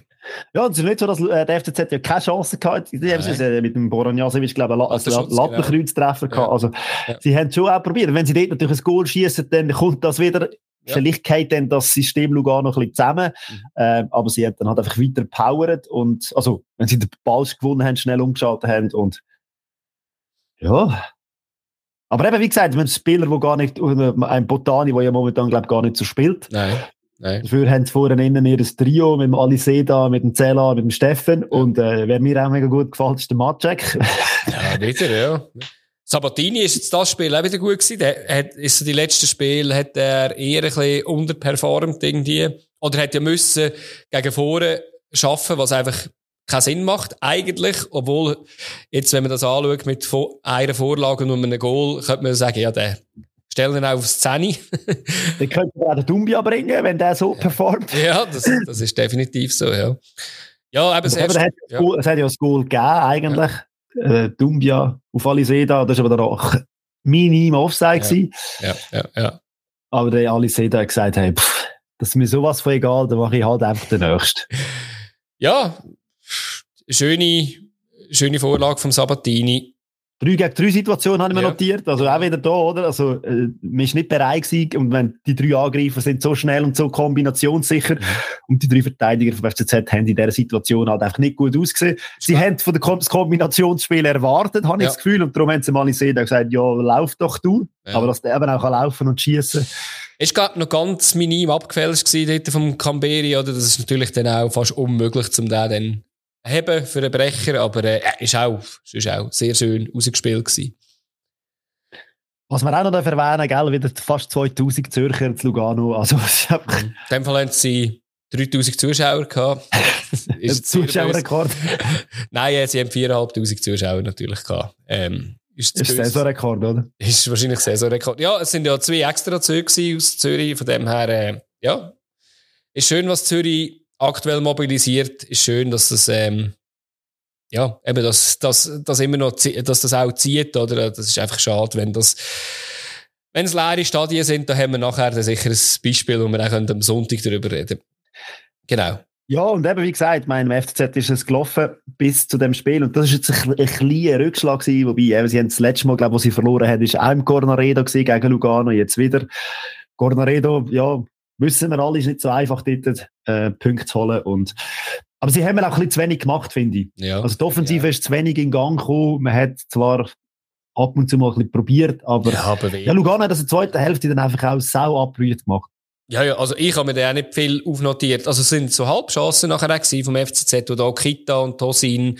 [SPEAKER 1] Ja, es ist nicht so, dass äh, der FCZ ja keine Chance hatte. Die haben äh, mit dem Boronjasevic, glaube ich, einen Lattenkreuztreffer genau. gehabt. Also, ja. sie haben es schon auch probiert. Wenn sie dort natürlich ein Goal schießen, dann kommt das wieder ja. Vielleicht geht dann das System Lugano noch ein bisschen zusammen, mhm. äh, aber sie haben dann halt einfach weiter powered und, also, wenn sie den Ball gewonnen haben, schnell umgeschaltet haben und, ja. Aber eben, wie gesagt, ein Spieler, der gar nicht, ein Botani, der ja momentan, glaube ich, gar nicht so spielt.
[SPEAKER 2] Nein. Nein.
[SPEAKER 1] Dafür haben sie vorne innen ihr Trio mit dem Aliseda, mit dem Zela, mit dem Steffen. Ja. Und äh, wer mir auch mega gut gefällt, ist der Matschek.
[SPEAKER 2] ja, bitte, ja. Sabatini ist jetzt das Spiel auch wieder gut gewesen. Der hat, ist so die letzten Spiele hat er eher ein bisschen unterperformt irgendwie. Oder hat ja müssen gegen vorne schaffen, was einfach keinen Sinn macht, eigentlich. Obwohl, jetzt, wenn man das anschaut mit einer Vorlage und einem Goal, könnte man sagen, ja, der stellen ihn auch aufs Zehni.
[SPEAKER 1] Dann könnte man auch den Dumbia bringen, wenn der so performt.
[SPEAKER 2] Ja, das, das ist definitiv so, ja. Ja, eben,
[SPEAKER 1] es hat, ja. es hat ja das Goal gegeben, eigentlich. Ja äh, Dumbia auf alle Seda, das war aber dann auch minim Offside.
[SPEAKER 2] Ja, ja, ja. ja.
[SPEAKER 1] Aber der alle Seda hat gesagt, hey, pff, das ist mir sowas von egal, dann mache ich halt einfach den nächsten.
[SPEAKER 2] Ja, schöne, schöne Vorlage vom Sabatini.
[SPEAKER 1] 3 gegen 3 Situation habe ich mir ja. notiert. Also auch wieder da, oder? Also, äh, man ist nicht bereit gewesen. Und wenn die drei Angreifer sind so schnell und so kombinationssicher. Und die drei Verteidiger vom FCZ haben in dieser Situation halt einfach nicht gut ausgesehen. Sie haben von dem Kombinationsspiel erwartet, habe ja. ich das Gefühl. Und darum haben sie mal gesehen, gesagt, ja, lauf doch du. Ja. Aber dass der eben auch laufen und schießen
[SPEAKER 2] ist gerade noch ganz minim abgefälscht gewesen dort vom Camberi, oder? Das ist natürlich dann auch fast unmöglich, zum den dann haben für einen Brecher, aber äh, ist, auch, ist auch sehr schön ausgespielt gewesen.
[SPEAKER 1] Was wir auch noch erwähnen gell, wieder fast 2000 Zürcher zu Lugano. Also,
[SPEAKER 2] In dem Fall haben sie 3000 Zuschauer gehabt.
[SPEAKER 1] ist Zuschauerrekord?
[SPEAKER 2] Nein, sie haben 4500 Zuschauer natürlich gehabt. Ähm,
[SPEAKER 1] ist ist Saisonrekord, oder?
[SPEAKER 2] Ist wahrscheinlich Saisonrekord. Ja, es sind ja zwei extra Züge aus Zürich, von dem her, äh, ja. Ist schön, was Zürich aktuell mobilisiert, ist schön, dass das, ähm, ja, eben, dass, dass, dass immer noch, dass das auch zieht, oder? Das ist einfach schade, wenn das, wenn es leere Stadien sind, dann haben wir nachher sicher ein Beispiel, wo wir auch am Sonntag darüber reden Genau.
[SPEAKER 1] Ja, und eben, wie gesagt, mein FCZ ist es gelaufen bis zu dem Spiel. Und das ist jetzt ein, ein kleiner Rückschlag gewesen, wobei, eben, sie haben das letzte Mal, glaube ich, sie verloren haben, ist auch im Cornaredo gewesen, gegen Lugano, jetzt wieder. Cornaredo, ja, wissen wir alle, ist nicht so einfach, dort äh, Punkte zu holen. Und, aber sie haben auch ein bisschen zu wenig gemacht, finde ich. Ja. Also die Offensive ja. ist zu wenig in Gang gekommen. Man hat zwar ab und zu mal ein bisschen probiert, aber, ja, aber ja, Lugano hat das in der zweiten Hälfte dann einfach auch sau abgerührt gemacht.
[SPEAKER 2] Ja, ja, also ich habe mir da auch nicht viel aufnotiert. Also es sind so Halbchancen nachher auch vom FCZ, wo da Kita und Tosin ein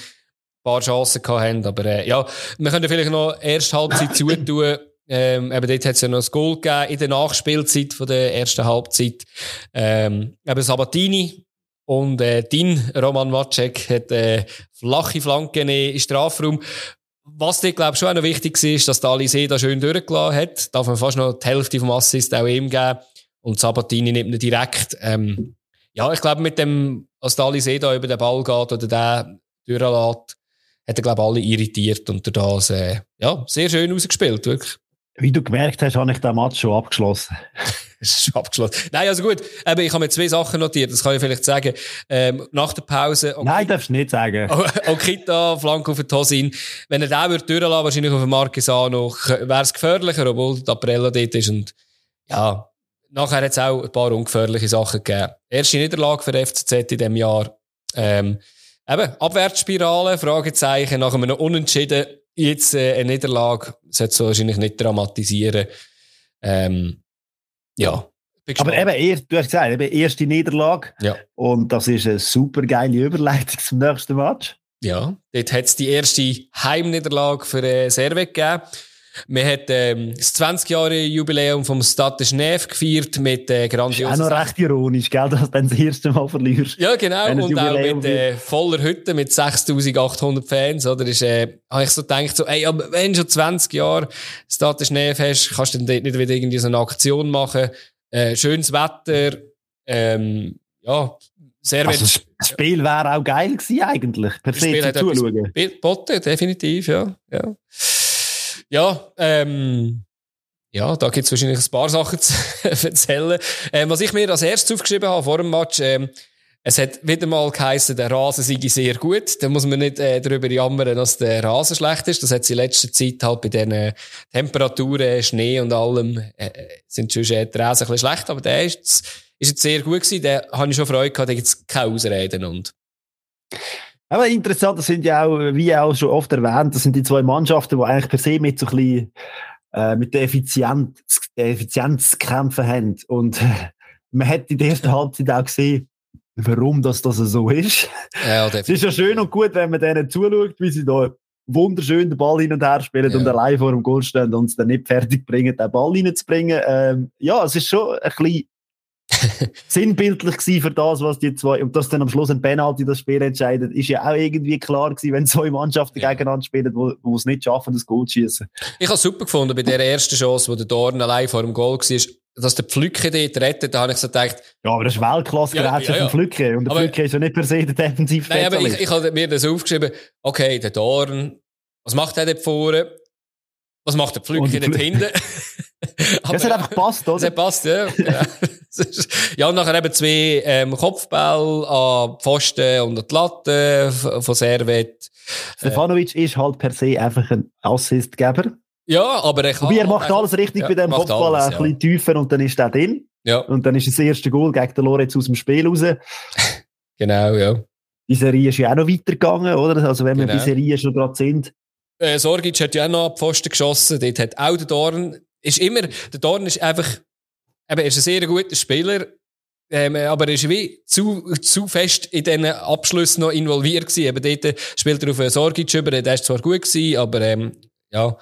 [SPEAKER 2] paar Chancen hatten. Aber äh, ja, wir können vielleicht noch erst Halbzeit zutun. Ähm, eben dort hat es ja noch ein Goal gegeben in der Nachspielzeit von der ersten Halbzeit. Ähm, eben Sabatini und äh, Din, Roman Macek, hat äh, flache Flanken in Strafraum. Was dir, glaube ich, schon auch noch wichtig war, ist, dass der Alisé da schön durchgelassen hat. Darf man fast noch die Hälfte vom Assist auch ihm geben. Und Sabatini nimmt ihn direkt. Ähm, ja, ich glaube, mit dem, als der Alisé da über den Ball geht oder der durchlässt, hat er, glaube ich, alle irritiert und das, äh, ja, sehr schön ausgespielt, wirklich.
[SPEAKER 1] Wie du gemerkt hast, habe ich den Match schon abgeschlossen.
[SPEAKER 2] ist schon abgeschlossen. Nein, also gut. Eben, ich habe mir zwei Sachen notiert. Das kann ich vielleicht sagen. Ähm, nach der Pause.
[SPEAKER 1] Okay. Nein, darfst du nicht sagen.
[SPEAKER 2] Okita, Flanke auf den Tosin. Wenn er den würde durchlassen, wahrscheinlich auf den Marquesano, wäre es gefährlicher, obwohl der Aprella dort ist. Und, ja. Nachher hat es auch ein paar ungefährliche Sachen gegeben. Erste Niederlage für FCZ in diesem Jahr. Ähm, eben, Abwärtsspirale, Fragezeichen, nach einem Unentschieden jetzt äh, eine Niederlage sollte so wahrscheinlich nicht dramatisieren. Ähm, ja.
[SPEAKER 1] Aber eben, du hast gesagt, eben erste Niederlage.
[SPEAKER 2] Ja.
[SPEAKER 1] Und das ist eine super geile Überleitung zum nächsten Match.
[SPEAKER 2] Ja, dort hat es die erste Heimniederlage für äh, Servet gegeben. Wir haben ähm, das 20-Jahre-Jubiläum vom Stade Genève gefeiert mit äh, grandiosen...
[SPEAKER 1] Ist auch noch recht ironisch, gell, dass du dann das erste Mal verlierst.
[SPEAKER 2] Ja, genau. Und Jubiläum auch mit äh, voller Hütte, mit 6800 Fans, oder? Ist, äh, habe ich so gedacht, so, ey, aber wenn du schon 20 Jahre Stade Genève hast, kannst du dann dort nicht wieder irgendwie so eine Aktion machen. Äh, schönes Wetter, ähm, ja, sehr
[SPEAKER 1] also Das Spiel wäre auch geil gewesen, eigentlich. Perfekt zu zuschauen.
[SPEAKER 2] Botte, definitiv, ja. ja. Ja, ähm, ja, da gibt es wahrscheinlich ein paar Sachen zu erzählen. Ähm, was ich mir als erstes aufgeschrieben habe vor dem Match, ähm, es hat wieder mal geheißen, der Rasen sei sehr gut. Da muss man nicht äh, darüber jammern, dass der Rasen schlecht ist. Das hat in letzter Zeit halt bei den Temperaturen, Schnee und allem, äh, sind schon äh, die Rasen ein bisschen schlecht. Aber der ist, ist jetzt sehr gut gewesen. Da habe ich schon Freude gehabt, da gibt es keine Ausreden. Und
[SPEAKER 1] aber interessant, das sind ja auch, wie auch schon oft erwähnt, das sind die zwei Mannschaften, die eigentlich per se mit so ein bisschen, äh, mit der Effizienz, der Effizienz kämpfen haben. Und äh, man hat in der ersten Halbzeit auch gesehen, warum das, das so ist.
[SPEAKER 2] Ja,
[SPEAKER 1] es ist ja schön und gut, wenn man denen zuschaut, wie sie da wunderschön den Ball hin und her spielen ja. und allein vor dem Goal stehen und es dann nicht fertig bringen, den Ball reinzubringen. Ähm, ja, es ist schon ein bisschen sinnbildlich gewesen für das, was die zwei, und dass dann am Schluss ein Penalty das Spiel entscheidet, ist ja auch irgendwie klar gewesen, wenn zwei Mannschaften ja. gegeneinander spielen, wo, wo es nicht schaffen, das Goal zu schießen.
[SPEAKER 2] Ich habe super gefunden bei der ersten Chance, wo der Dorn allein vor dem Goal war, dass der Pflücke dort rettet, da habe ich so gedacht.
[SPEAKER 1] Ja, aber das ist Weltklasse ja, ja, ja. Pflücke. Und der aber, Pflücke ist ja nicht per se der defensiv
[SPEAKER 2] Nein, aber ich, ich habe mir das aufgeschrieben. Okay, der Dorn, was macht er dort vorne? Was macht der Pflücke dort hinten?
[SPEAKER 1] aber, das hat einfach gepasst, oder? Das
[SPEAKER 2] hat passt, ja. ja, und nachher eben zwei ähm, Kopfbälle an Pfosten und an die Latte von Servet.
[SPEAKER 1] Stefanovic äh, ist halt per se einfach ein Assistgeber.
[SPEAKER 2] Ja, aber er kann.
[SPEAKER 1] er macht alles richtig ja, bei dem Kopfball, alles, ein bisschen tiefer und dann ist er drin.
[SPEAKER 2] Ja.
[SPEAKER 1] Und dann ist das erste Goal gegen den Lorenz aus dem Spiel raus.
[SPEAKER 2] genau, ja.
[SPEAKER 1] Die Serie ist ja auch noch weitergegangen, oder? Also wenn wir genau. die Serie schon gerade sind.
[SPEAKER 2] Äh, Sorgic hat ja auch noch ab Pfosten geschossen. Dort hat auch der Dorn, ist immer, der Dorn ist einfach, eben, er ist ein sehr guter Spieler. Ähm, aber er ist wie zu, zu fest in diesen Abschluss noch involviert gewesen. Eben dort spielt er auf Sorgic über, der ist zwar gut gewesen, aber, ähm, ja.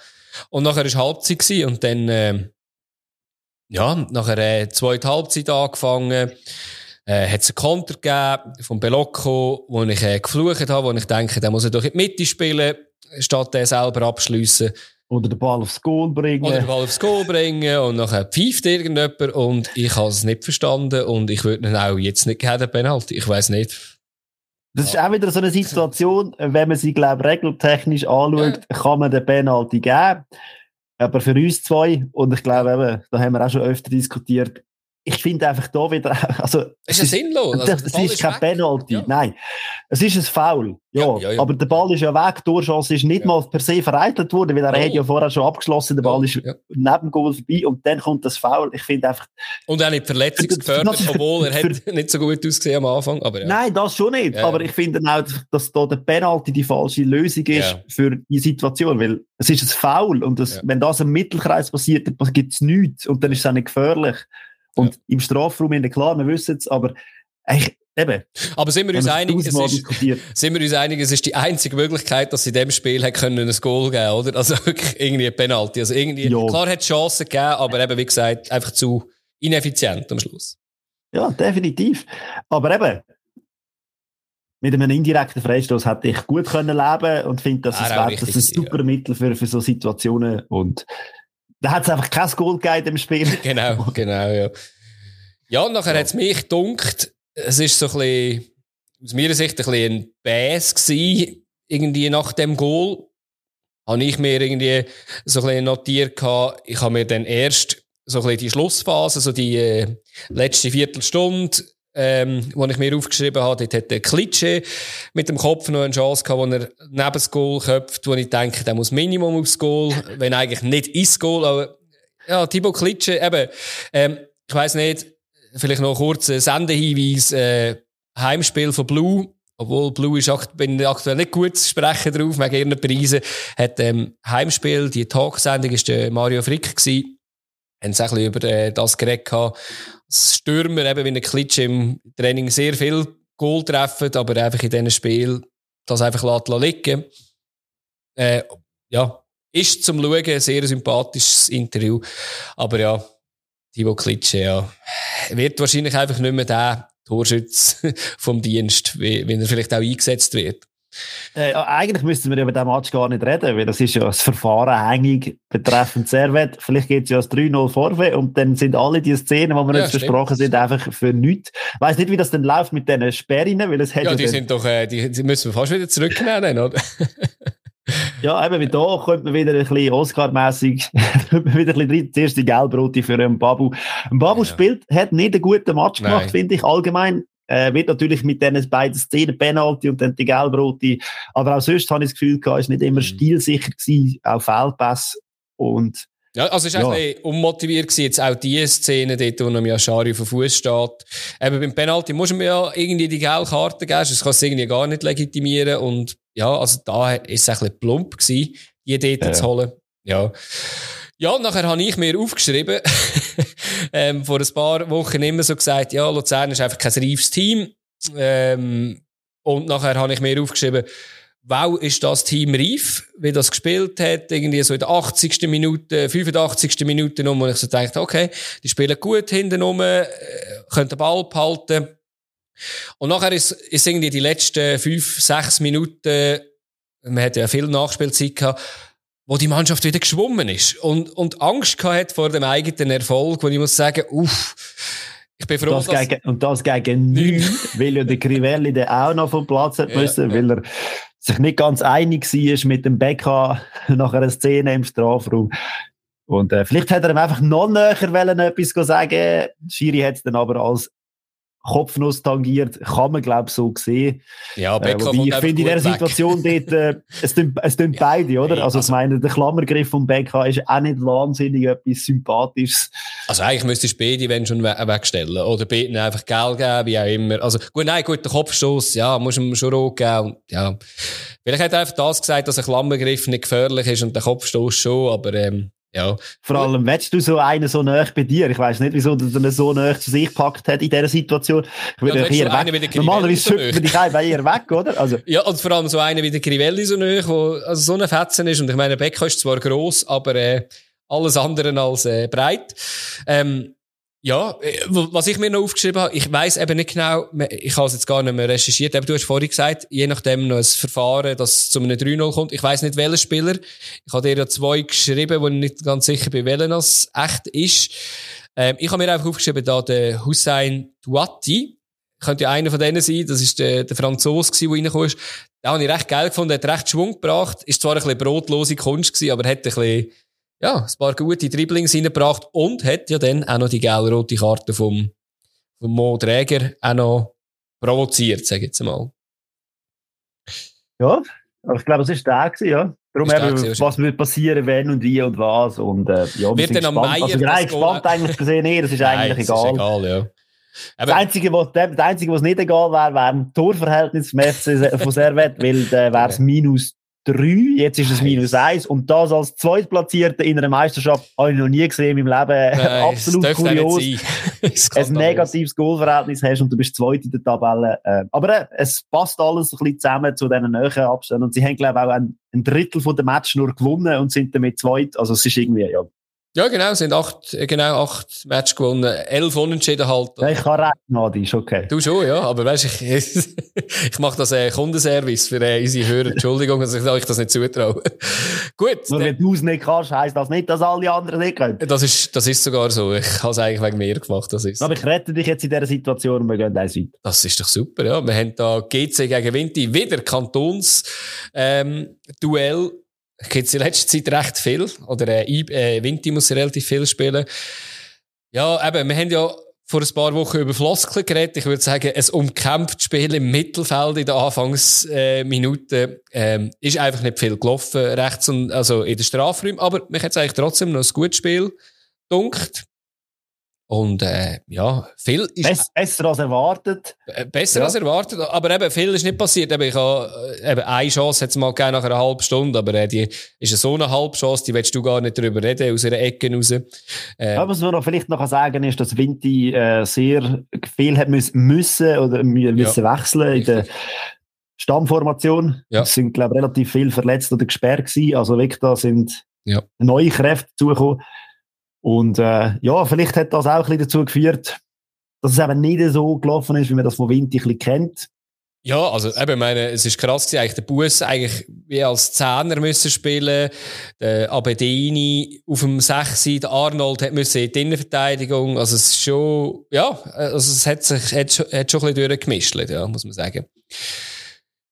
[SPEAKER 2] Und nachher war Halbzeit gewesen und dann, äh, ja, nachher äh, zweite Halbzeit angefangen. Äh, hat es einen Konter gegeben vom Belocco, wo ich äh, geflucht habe, wo ich denke, der muss er doch in die Mitte spielen, statt den selber abschliessen.
[SPEAKER 1] Oder den Ball aufs Goal bringen.
[SPEAKER 2] Oder den Ball aufs Goal bringen und nachher pfeift irgendjemand und ich habe es nicht verstanden und ich würde ihn auch jetzt nicht geben, Penalty. Ich weiß nicht.
[SPEAKER 1] Das ist auch wieder so eine Situation, wenn man sie, glaube ich, regeltechnisch anschaut, ja. kann man den Penalty geben. Aber für uns zwei, und ich glaube eben, da haben wir auch schon öfter diskutiert, ich finde einfach da wieder, also.
[SPEAKER 2] Es ist ja sinnlos.
[SPEAKER 1] Also, es ist, ist kein Penalty. Ja. Nein. Es ist ein Foul. Ja, ja, ja, Aber der Ball ist ja weg. Die Durchchance ist nicht mal per se vereitelt worden, weil er oh. hat ja vorher schon abgeschlossen. Der Ball ist neben dem Goal vorbei und dann kommt das Foul. Ich finde einfach.
[SPEAKER 2] Und auch nicht verletzungsgefördert, obwohl er hat nicht so gut ausgesehen am Anfang. Aber
[SPEAKER 1] Nein, das schon nicht. Aber ich finde auch, dass da der Penalty die falsche Lösung ist für die Situation, weil es ist ein Foul und das, wenn das im Mittelkreis passiert, dann gibt es nichts und dann ist es auch nicht gefährlich. Und ja. im Strafraum, in der klar, wir wissen es, aber eigentlich, eben.
[SPEAKER 2] Aber sind wir uns einig, es ist, sind wir uns einig, es ist die einzige Möglichkeit, dass sie in dem Spiel hat können ein Goal geben, oder? Also wirklich irgendwie ein Penalty. Also irgendwie, ja. klar hat es Chancen gegeben, aber eben, wie gesagt, einfach zu ineffizient am Schluss.
[SPEAKER 1] Ja, definitiv. Aber eben, mit einem indirekten Freistoß hätte ich gut können leben und finde, dass es das ein super ja. Mittel für, für so Situationen und da hat es einfach kein Goal gegeben im Spiel.
[SPEAKER 2] Genau, genau, ja. Ja, und nachher ja. hat es mich gedunkt, es ist so ein bisschen, aus meiner Sicht ein bisschen ein Bass gewesen, irgendwie nach dem Goal. Habe ich mir irgendwie so ein bisschen notiert gehabt, ich habe mir dann erst so ein bisschen die Schlussphase, so die äh, letzte Viertelstunde ähm, wo ich mir aufgeschrieben habe, dort hat der Klitsche mit dem Kopf noch eine Chance gehabt, wo er neben das Goal köpft, wo ich denke, der muss Minimum aufs Goal, wenn eigentlich nicht ins Goal, aber ja, Thibaut Klitsche, eben, ähm, ich weiss nicht, vielleicht noch kurz ein Sendehinweis, äh, Heimspiel von Blue, obwohl Blue ist akt bin aktuell nicht gut zu sprechen drauf, wegen ihren Preisen, hat ähm, Heimspiel, die Talksendung ist der Mario Frick gewesen, haben sie ein bisschen über äh, das geredet gehabt. Stürmer, eben wie ein Klitsch im Training sehr viel Goal treffen, aber einfach in diesem Spiel das einfach liegen äh, Ja, ist zum Schauen ein sehr sympathisches Interview. Aber ja, Thibaut Klitsche, ja, wird wahrscheinlich einfach nicht mehr der Torschütz vom Dienst, wie er vielleicht auch eingesetzt wird.
[SPEAKER 1] Äh, eigentlich müssten wir über diesen Match gar nicht reden, weil das ist ja das Verfahren hängig betreffend Servet. Vielleicht geht es ja als 3-0 Vorwärts und dann sind alle die Szenen, die wir ja, jetzt besprochen sind, einfach für nichts. Ich weiss nicht, wie das dann läuft mit diesen Sperren, weil es
[SPEAKER 2] ja, die sind doch, äh, die, die müssen wir fast wieder zurücknehmen, oder?
[SPEAKER 1] ja, eben, wie da könnte man wieder ein bisschen Oscar-mässig, wieder ein bisschen zuerst die Gelbrote für einen Babu. Ein Babu ja. spielt, hat nicht einen guten Match gemacht, finde ich, allgemein. Äh, wird natürlich mit diesen beiden Szenen, Penalty und dann die Gelbrote. Aber auch sonst habe ich das Gefühl, es ist nicht immer mhm. stilsicher gewesen, auch Feldpass. Und,
[SPEAKER 2] ja, also es war ja. ein bisschen unmotiviert gewesen, jetzt auch die Szene dort, wo noch Yashari auf dem Fuß steht. Eben beim Penalty muss man ja irgendwie die gelbe Karte geben, das kann es irgendwie gar nicht legitimieren und ja, also da ist es ein bisschen plump gewesen, die dort ja. zu holen. Ja. Ja, nachher habe ich mir aufgeschrieben, ähm, vor ein paar Wochen immer so gesagt, ja, Luzern ist einfach kein reifes Team. Ähm, und nachher habe ich mir aufgeschrieben, wow, ist das Team reif, wie das gespielt hat, irgendwie so in der 80. Minute, 85. Minute um, und ich so dachte, okay, die spielen gut hinten rum, äh, können den Ball behalten. Und nachher ist, ist irgendwie die letzten fünf, sechs Minuten, man hat ja viel Nachspielzeit gehabt, wo die Mannschaft wieder geschwommen ist und, und Angst gehabt hat vor dem eigenen Erfolg, wo ich muss sagen, uff, ich bin froh,
[SPEAKER 1] das gegen, und das gegen nichts, weil ja der Crivelli dann auch noch vom Platz hat ja, müssen, ja. weil er sich nicht ganz einig war mit dem Becker nach einer Szene im Strafraum. Und äh, vielleicht hätte er ihm einfach noch näher wollen, etwas sagen. Schiri hat es dann aber als Kopfnuss tangiert, kann man, glaube ich, so sehen.
[SPEAKER 2] Ja, Becker
[SPEAKER 1] äh, Ich finde in der Situation dort, äh, es tun, es tun ja, beide, oder? also, also, ich meine, der Klammergriff von Becker ist auch nicht wahnsinnig etwas Sympathisches.
[SPEAKER 2] Also, eigentlich müsstest du beide, wenn schon, we wegstellen. Oder beiden einfach Geld geben, wie auch immer. Also, gut, nein, gut, der Kopfstoß, ja, muss ihm schon rot geben. Ja. Vielleicht hat er einfach das gesagt, dass ein Klammergriff nicht gefährlich ist und der Kopfstoß schon, aber, ähm, ja.
[SPEAKER 1] Vor allem, willst du so einen so nah bei dir? Ich weiß nicht, wieso du den so nah zu sich gepackt hat in dieser Situation. Ich würde ja, hier weg. Normalerweise schüttet man dich einfach eher weg, oder? Also.
[SPEAKER 2] Ja, und vor allem so einer wie der Crivelli so nah, wo also so ein Fetzen ist. Und ich meine, Becker ist zwar gross, aber äh, alles andere als äh, breit. Ähm, ja, äh, was ich mir noch aufgeschrieben habe, ich weiß eben nicht genau, ich habe es jetzt gar nicht mehr recherchiert, aber du hast vorhin gesagt, je nachdem noch ein Verfahren, das zu einem 3-0 kommt. Ich weiß nicht, welcher Spieler. Ich habe dir ja zwei geschrieben, wo ich nicht ganz sicher bin, welcher das echt ist. Ähm, ich habe mir einfach aufgeschrieben, da der Hussein Douati, könnte ja einer von denen sein, das ist der, der Franzose der reingekommen ist. Den habe ich recht geil gefunden, hat recht Schwung gebracht, ist zwar ein bisschen brotlose Kunst gewesen, aber hat ein bisschen ja, ein paar gute Dribblings reingebracht und hat ja dann auch noch die gelb-rote Karte vom, vom Mo Träger auch noch provoziert, sag ich jetzt mal.
[SPEAKER 1] Ja, aber ich glaube, es ist der gewesen, ja. Darum eben, was wird passieren, wenn und wie und was und, äh, ja,
[SPEAKER 2] wird dann am Meier
[SPEAKER 1] also, nein, gespannt eigentlich gesehen, nee, das ist
[SPEAKER 2] nein,
[SPEAKER 1] eigentlich egal. Ist
[SPEAKER 2] egal, ja.
[SPEAKER 1] Aber das Einzige, was, das Einzige, was nicht egal wäre, wäre ein Torverhältnis von Servet, weil da wäre es minus 3, jetzt ist es minus 1 und das als Zweitplatzierter in einer Meisterschaft habe ich noch nie gesehen in meinem Leben. Nein, Absolut kurios. ein negatives Goalverhältnis hast und du bist Zweiter in der Tabelle. Äh, aber äh, es passt alles ein bisschen zusammen zu diesen näheren Abständen und sie haben glaube ich auch ein, Drittel von der Match nur gewonnen und sind damit zweit. Also es ist irgendwie, ja,
[SPEAKER 2] ja, genau, sind acht, äh, genau acht Matches gewonnen, elf Unentschieden halt.
[SPEAKER 1] Ja, ich kann rechnen, Adi, ist okay.
[SPEAKER 2] Du schon, ja, aber weißt ich, ich mache das äh, Kundenservice für äh, unsere Hörer. Entschuldigung, dass ich euch das nicht zutraue. Gut.
[SPEAKER 1] Nur wenn du es nicht kannst, heisst das nicht, dass alle anderen nicht können.
[SPEAKER 2] Das ist, das ist sogar so. Ich habe es eigentlich wegen mir gemacht, das ist.
[SPEAKER 1] Aber ich rette dich jetzt in dieser Situation und wir gehen eins weiter.
[SPEAKER 2] Das ist doch super, ja. Wir haben da GC gegen Winti, wieder Kantons, ähm, Duell gibt es in letzter Zeit recht viel. Oder äh, äh, Vinti muss relativ viel spielen. Ja, eben, wir haben ja vor ein paar Wochen über Floskeln geredet. Ich würde sagen, ein umkämpftes Spiel im Mittelfeld in den Anfangsminuten äh, ähm, ist einfach nicht viel gelaufen, rechts und also in den Strafräumen. Aber mich hat es eigentlich trotzdem noch ein gutes Spiel dunkt. Und äh, ja, viel ist...
[SPEAKER 1] Bess, besser als erwartet.
[SPEAKER 2] Äh, besser ja. als erwartet, aber eben viel ist nicht passiert. Eben, ich habe, äh, eben eine Chance hat mal gegeben nach einer halben Stunde, aber äh, die ist so eine halbe Chance, die willst du gar nicht darüber reden, aus einer Ecke raus. Äh,
[SPEAKER 1] ja, was man noch vielleicht noch sagen ist, dass Vinti äh, sehr viel hat müssen oder müssen ja. wechseln in der Stammformation. Ja. Es sind, glaube ich, relativ viel verletzt oder gesperrt gewesen. Also wirklich, da sind neue Kräfte zugekommen. Und äh, ja, vielleicht hat das auch ein bisschen dazu geführt, dass es eben nicht so gelaufen ist, wie man das von Winti ein bisschen kennt.
[SPEAKER 2] Ja, also eben, meine, es ist krass eigentlich der Bus eigentlich wie als Zehner müssen spielen, der Abedini auf dem 6, der Arnold hat müssen in die Innenverteidigung, also es ist schon, ja, also es hat sich, hat, hat schon ein bisschen durchgemischt, ja, muss man sagen.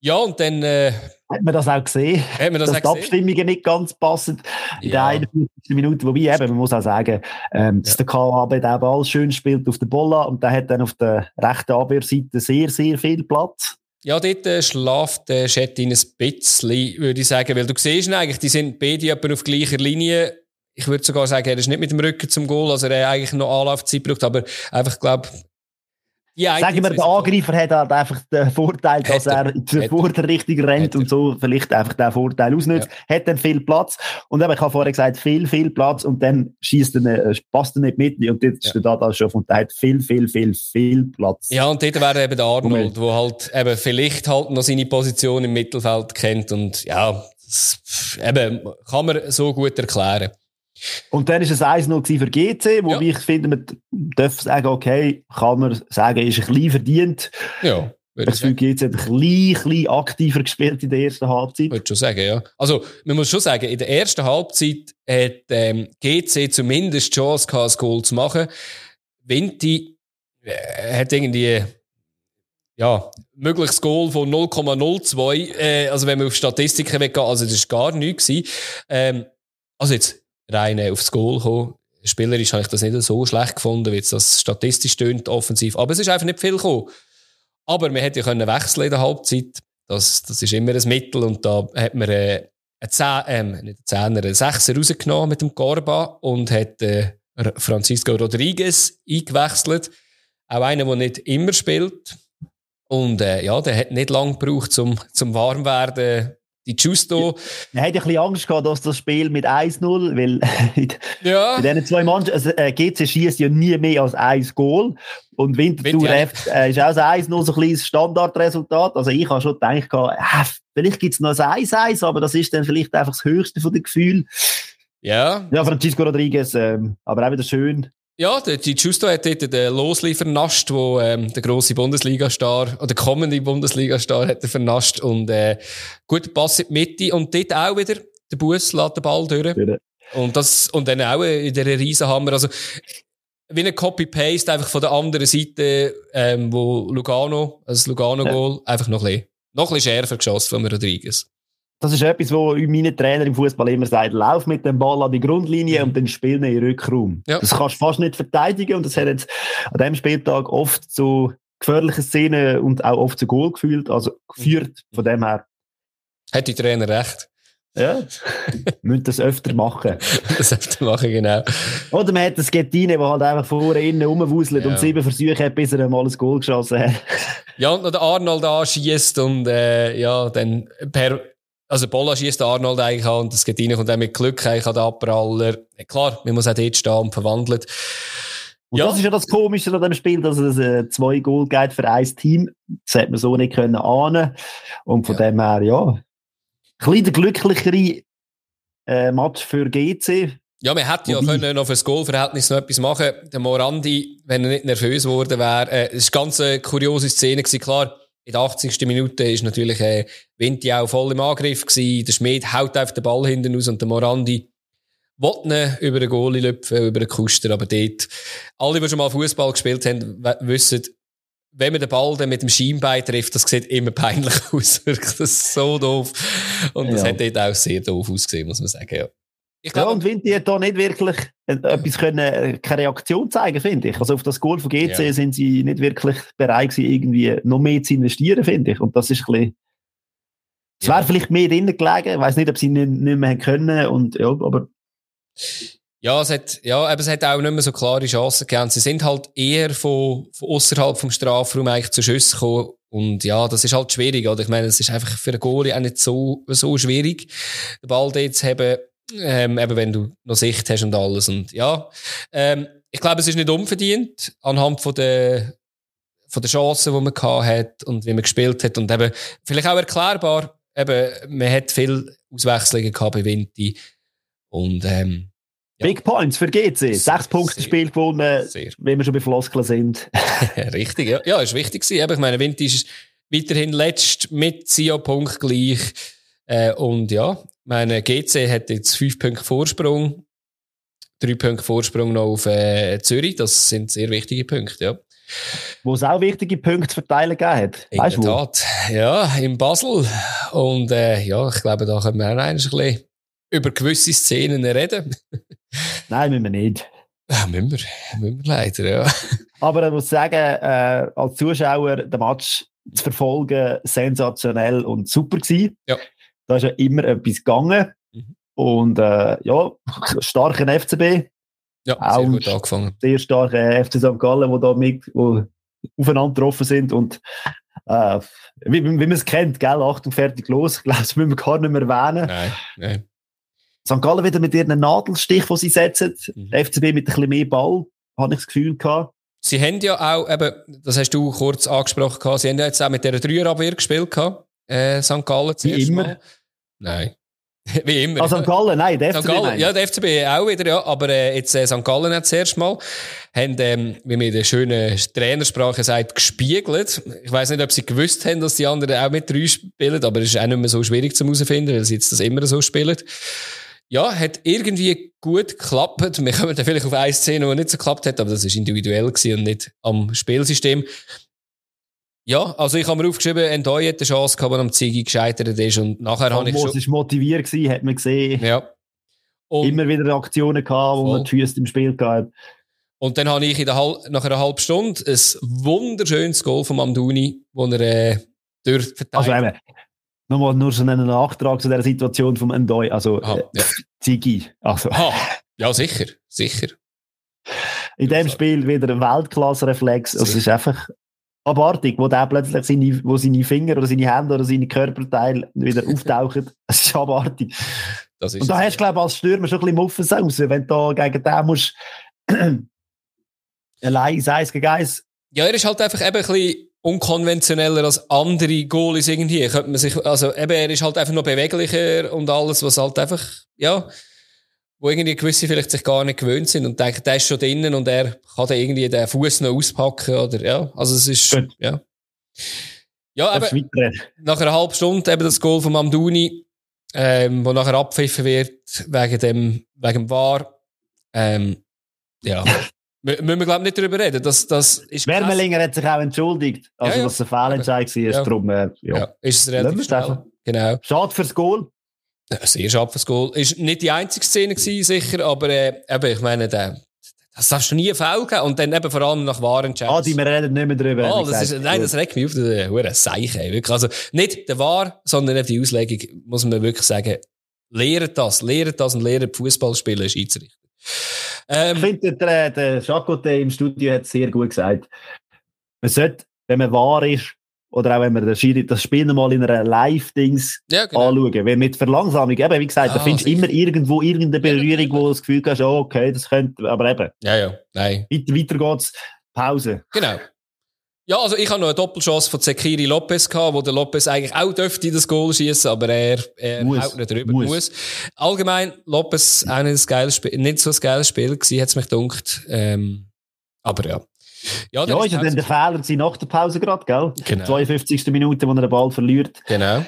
[SPEAKER 2] Ja, und dann, äh,
[SPEAKER 1] hat man das auch gesehen,
[SPEAKER 2] man das
[SPEAKER 1] dass
[SPEAKER 2] die
[SPEAKER 1] Abstimmungen nicht ganz passen in ja. der 51. Minute. Wobei eben, man muss auch sagen, ähm, dass ja. der KAB den Ball schön spielt auf der Bolla und der hat dann auf der rechten Abwehrseite sehr, sehr viel Platz.
[SPEAKER 2] Ja, dort äh, schlaft der Schettin ein bisschen, würde ich sagen, weil du siehst eigentlich, die sind beide etwa auf gleicher Linie. Ich würde sogar sagen, er ist nicht mit dem Rücken zum Goal, also er hat eigentlich noch Anlaufzeit braucht, aber einfach, glaube
[SPEAKER 1] Sagen wir, der Angreifer hat halt einfach den Vorteil, dass er vor der Richtung rennt und so vielleicht einfach den Vorteil ausnutzt. Ja. Hat dann viel Platz. Und eben, ich habe vorher gesagt, viel, viel Platz und dann schießt er, äh, passt er nicht mit. Und jetzt ja. steht da schon von der viel, viel, viel, viel Platz.
[SPEAKER 2] Ja, und dort wäre eben der Arnold, der halt eben vielleicht halt noch seine Position im Mittelfeld kennt und ja, das, eben, kann man so gut erklären.
[SPEAKER 1] Und dann war es 1-0 für GC, wo ja. ich finde, man darf sagen, okay, kann man sagen, ist ein bisschen verdient.
[SPEAKER 2] Ja.
[SPEAKER 1] Ich finde, GC hat ein bisschen, aktiver gespielt in der ersten Halbzeit.
[SPEAKER 2] Würde schon sagen, ja. Also, man muss schon sagen, in der ersten Halbzeit hat ähm, GC zumindest die Chance gehabt, ein Goal zu machen. Vinti äh, hat irgendwie ja, mögliches Goal von 0,02. Äh, also wenn wir auf Statistiken weggehen, also das war gar nichts. Ähm, also jetzt rein aufs Goal kommen. Spielerisch habe ich das nicht so schlecht gefunden, wie das statistisch tönt, offensiv. Aber es ist einfach nicht viel gekommen. Aber wir hätten ja können wechseln in der Halbzeit. Das, das ist immer ein Mittel und da hat man äh, einen Zehn, ähm, nicht einen Zehner, einen Sechser rausgenommen mit dem Corba und hat äh, Francisco Rodriguez eingewechselt. Auch einer, der nicht immer spielt. Und äh, ja, der hat nicht lange gebraucht, zum, zum warm werden die Justo.
[SPEAKER 1] Er hat ein bisschen Angst gehabt, dass das Spiel mit 1-0, weil ja. bei diesen zwei Mannschaften, also, äh, GC schießt ja nie mehr als ein Goal. Und Winterthur Winter, ja. äh, ist auch ein 1-0 so ein kleines Standardresultat. Also ich habe schon gedacht, äh, vielleicht gibt es noch ein 1-1, aber das ist dann vielleicht einfach das höchste von den Gefühlen.
[SPEAKER 2] Ja.
[SPEAKER 1] Ja, Francisco Rodriguez, ähm, aber auch wieder schön.
[SPEAKER 2] Ja, der, die Justo hat dort den Losli vernascht, wo ähm, der grosse Bundesliga-Star, oder der kommende Bundesliga-Star hat er vernascht und äh, guter Pass in die Mitte und dort auch wieder der Bus lädt den Ball durch. Ja. Und das, und dann auch in dieser Riesenhammer, also wie ein Copy-Paste einfach von der anderen Seite, ähm, wo Lugano, also das Lugano-Goal, ja. einfach noch ein bisschen, noch ein bisschen schärfer geschossen von Rodriguez
[SPEAKER 1] das ist etwas, wo meine Trainer im Fußball immer sagen, lauf mit dem Ball an die Grundlinie und dann spiel ihn in Rückraum. Ja. Das kannst du fast nicht verteidigen und das hat jetzt an diesem Spieltag oft zu gefährlichen Szenen und auch oft zu Goal gefühlt, also geführt von dem her.
[SPEAKER 2] Hat die Trainer recht?
[SPEAKER 1] Ja, müssen das öfter machen.
[SPEAKER 2] das öfter machen, genau.
[SPEAKER 1] Oder man hat das Gettine, der halt einfach vorne innen rumwuselt ja. und sieben Versuche hat, bis er mal ein Goal geschossen hat.
[SPEAKER 2] ja, und noch der Arnold anschießt und äh, ja, dann per also Bolla schießt Arnold eigentlich an und das geht rein und dann mit Glück eigentlich an den Abpraller. Ja, klar, man muss auch dort stehen und verwandelt.
[SPEAKER 1] Und ja. das ist ja das Komische an dem Spiel, dass es äh, zwei Goal geht für ein Team. Das hätte man so nicht können ahnen. Und von ja. dem her, ja, ein bisschen der glücklichere äh, Match für GC.
[SPEAKER 2] Ja, man hätte ja können noch fürs Goalverhältnis noch etwas machen. Der Morandi, wenn er nicht nervös geworden wäre, äh, es war eine ganz äh, kuriose Szene gewesen. Klar, in der 80. Minute ist natürlich äh, Vinti auch voll im Angriff gewesen. Der Schmied haut auf den Ball hinten aus und der Morandi will über den Goalie lüpfen, über den Kuster, aber dort, alle, die schon mal Fußball gespielt haben, wissen, wenn man den Ball dann mit dem Schienbein trifft, das sieht immer peinlich aus. das ist so doof. Und das ja. hat dort auch sehr doof ausgesehen, muss man sagen, ja.
[SPEAKER 1] Ich glaube, ja, und Vinti hat da nicht wirklich etwas können, äh, keine Reaktion zeigen, finde ich. Also auf das Goal von GC ja. sind sie nicht wirklich bereit gewesen, irgendwie noch mehr zu investieren, finde ich. Und das ist ein bisschen, es ja. wäre vielleicht mehr drinnen gelegen. Ich weiß nicht, ob sie nicht, nicht mehr können und, ja, aber.
[SPEAKER 2] Ja, es hat, ja, aber es hat auch nicht mehr so klare Chancen gegeben. Sie sind halt eher von, von außerhalb vom Strafraum eigentlich zu Schüssen gekommen. Und ja, das ist halt schwierig, oder? Ich meine, es ist einfach für einen Goalie auch nicht so, so schwierig, den Ball dort zu haben ähm, eben wenn du noch Sicht hast und alles. Und ja, ähm, ich glaube, es ist nicht unverdient anhand von der, von der Chancen, die man gehabt hat und wie man gespielt hat. Und eben, vielleicht auch erklärbar, eben, man hat viel Auswechslungen gehabt bei Vinti. Und, ähm,
[SPEAKER 1] ja. Big Points für GC. Sechs Punkte Spiel gewonnen, sehr. wenn wir schon bei Floskeln sind.
[SPEAKER 2] Richtig, ja. Ja, ist wichtig gewesen. Ich meine, Vinti ist weiterhin letzt mit Sio-Punkt gleich. Äh, und ja, meine GC hat jetzt fünf Punkte Vorsprung, drei Punkte Vorsprung noch auf äh, Zürich. Das sind sehr wichtige Punkte, ja.
[SPEAKER 1] Wo es auch wichtige Punkte zu verteilen gegeben hat.
[SPEAKER 2] In weißt der Tat. Ja, in Basel. Und äh, ja, ich glaube, da können wir auch ein bisschen über gewisse Szenen reden.
[SPEAKER 1] Nein, müssen wir nicht.
[SPEAKER 2] Ja, müssen wir, müssen wir leider, ja.
[SPEAKER 1] Aber ich muss sagen, äh, als Zuschauer den Match zu verfolgen, sensationell und super gewesen.
[SPEAKER 2] Ja.
[SPEAKER 1] Da ist ja immer etwas gegangen. Mhm. Und äh, ja, starker FCB.
[SPEAKER 2] Ja, auch sehr gut angefangen.
[SPEAKER 1] Sehr starker FC St. Gallen, wo da mit, wo aufeinander getroffen sind und äh, wie, wie man es kennt, gell, Achtung, fertig, los. Ich glaube, das müssen wir gar nicht mehr erwähnen.
[SPEAKER 2] Nein, nein.
[SPEAKER 1] St. Gallen wieder mit ihren Nadelstich, den sie setzen. Mhm. FCB mit ein bisschen mehr Ball, habe ich das Gefühl gehabt.
[SPEAKER 2] Sie haben ja auch, eben, das hast du kurz angesprochen, gehabt, sie haben ja jetzt auch mit dieser Dreierabwehr gespielt, gehabt, äh, St. Gallen
[SPEAKER 1] Wie immer.
[SPEAKER 2] Mal. Nein. Wie immer.
[SPEAKER 1] Also St. Gallen, nein, der
[SPEAKER 2] FCB. Gallen, ja, der FCB auch wieder, ja. Aber äh, jetzt äh, St. Gallen hat zuerst mal, haben, ähm, wie man in der schönen Trainersprache sagt, gespiegelt. Ich weiß nicht, ob sie gewusst haben, dass die anderen auch mit drei spielen, aber es ist auch nicht mehr so schwierig zu herausfinden, weil sie jetzt das immer so spielen. Ja, hat irgendwie gut geklappt. Wir kommen dann vielleicht auf eine Szene, die nicht so geklappt hat, aber das ist individuell und nicht am Spielsystem. Ja, also ich habe mir aufgeschrieben, Endoy hat eine Chance gehabt, die am Zigi gescheitert ist und nachher habe ich schon...
[SPEAKER 1] ist motiviert gewesen, hat man gesehen.
[SPEAKER 2] Ja.
[SPEAKER 1] Und Immer wieder Aktionen gehabt, wo voll. man die Füße im Spiel gehabt
[SPEAKER 2] Und dann habe ich in der Hal nach einer halben Stunde ein wunderschönes Goal von Amduni, wo er äh, durchverteidigt.
[SPEAKER 1] Also eben, nochmal nur so einen Nachtrag zu der Situation vom Endoy, also Aha, äh, ja. Ziggy. Also.
[SPEAKER 2] Aha. Ja, sicher, sicher.
[SPEAKER 1] In dem Spiel wieder ein Weltklasse-Reflex. Also es ist einfach abartig, wo der plötzlich seine, wo seine Finger oder seine Hände oder seine Körperteile wieder auftauchen. Es ist abartig. Das ist Und da hast du, glaube ich, als Stürmer schon ein bisschen Muffens aus, wenn du da gegen den musst allein eins gegen eins.
[SPEAKER 2] Ja, er ist halt einfach eben ein bisschen unkonventioneller als andere Goalies irgendwie. Könnte man sich, also eben, er ist halt einfach noch beweglicher und alles, was halt einfach, ja, wo irgendwie gewisse vielleicht sich gar nicht gewöhnt sind und denken, der ist schon drinnen und er kann dann irgendwie den Fuß noch auspacken oder, ja, also es ist, Gut. ja. Ja, aber nach einer halben Stunde eben das Goal von Mamduni, ähm, wo nachher abpfiffen wird wegen dem, wegen dem War, ähm, ja. Müssen wir, glaube nicht darüber reden. Das, das ist
[SPEAKER 1] Wermelinger hat sich auch entschuldigt. Also, ja, ja. dass es ein Fehlentscheid war. Ja. Darum, äh, ja. ja.
[SPEAKER 2] Ist es relativ. Genau.
[SPEAKER 1] Schade fürs Goal.
[SPEAKER 2] Sehr schade fürs Goal. Ist nicht die einzige Szene gewesen, sicher, aber äh, eben, ich meine, der, das darfst du nie geben. Und dann eben vor allem nach Warenchecks.
[SPEAKER 1] Ah, die wir reden nicht mehr drüber.
[SPEAKER 2] Oh, das ist, nein, das regt mich auf, das hure Seiche. Wirklich. Also, nicht der War, sondern die Auslegung, muss man wirklich sagen, lehrt das, lehrt das und lehrt Fußball spielen, Schiedsrichter.
[SPEAKER 1] Ähm, ich finde, der, der Chacote im Studio hat es sehr gut gesagt. Man sollte, wenn man wahr ist, oder auch wenn man das Spiel mal in einer Live-Dings ja, genau. anschauen. Wenn mit Verlangsamung, eben, wie gesagt, ah, da findest du immer irgendwo irgendeine Berührung, wo du das Gefühl hast, oh, okay, das könnte, aber eben.
[SPEAKER 2] Ja, ja, nein.
[SPEAKER 1] Weiter, weiter geht's, Pause.
[SPEAKER 2] Genau. Ja, also ich habe noch eine Doppelchance von Zekiri Lopez gehabt, wo der Lopez eigentlich auch dürfte das Goal schießen, aber er, er muss. haut nicht drüber. Muss. muss. Allgemein, Lopez auch nicht, ein geiles Spiel, nicht so ein geiles Spiel gewesen, hat's mich gedacht. Ähm, aber ja.
[SPEAKER 1] Ja, ja ist ja dann der Fehler nach der Pause gerade, gell? Genau. 52. Minute, wo er den Ball verliert.
[SPEAKER 2] Genau.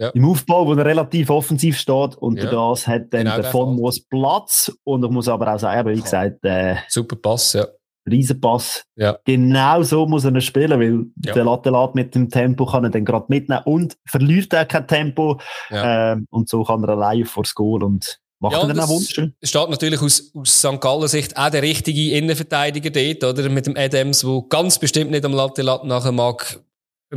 [SPEAKER 1] Ja. Im Aufbau, wo er relativ offensiv steht und ja. das hat dann genau der von muss Platz und ich muss aber auch sagen, wie gesagt, äh,
[SPEAKER 2] super Pass, ja.
[SPEAKER 1] Riesenpass.
[SPEAKER 2] Ja.
[SPEAKER 1] Genau so muss er spielen, weil ja. der Latelat mit dem Tempo kann er dann gerade mitnehmen und verliert er kein Tempo. Ja. Ähm, und so kann er allein vor das Goal und macht ja, er dann auch wunderschön.
[SPEAKER 2] steht natürlich aus, aus St. Gallen Sicht auch der richtige Innenverteidiger dort, oder? Mit dem Adams, wo ganz bestimmt nicht am Latelat nachher mag.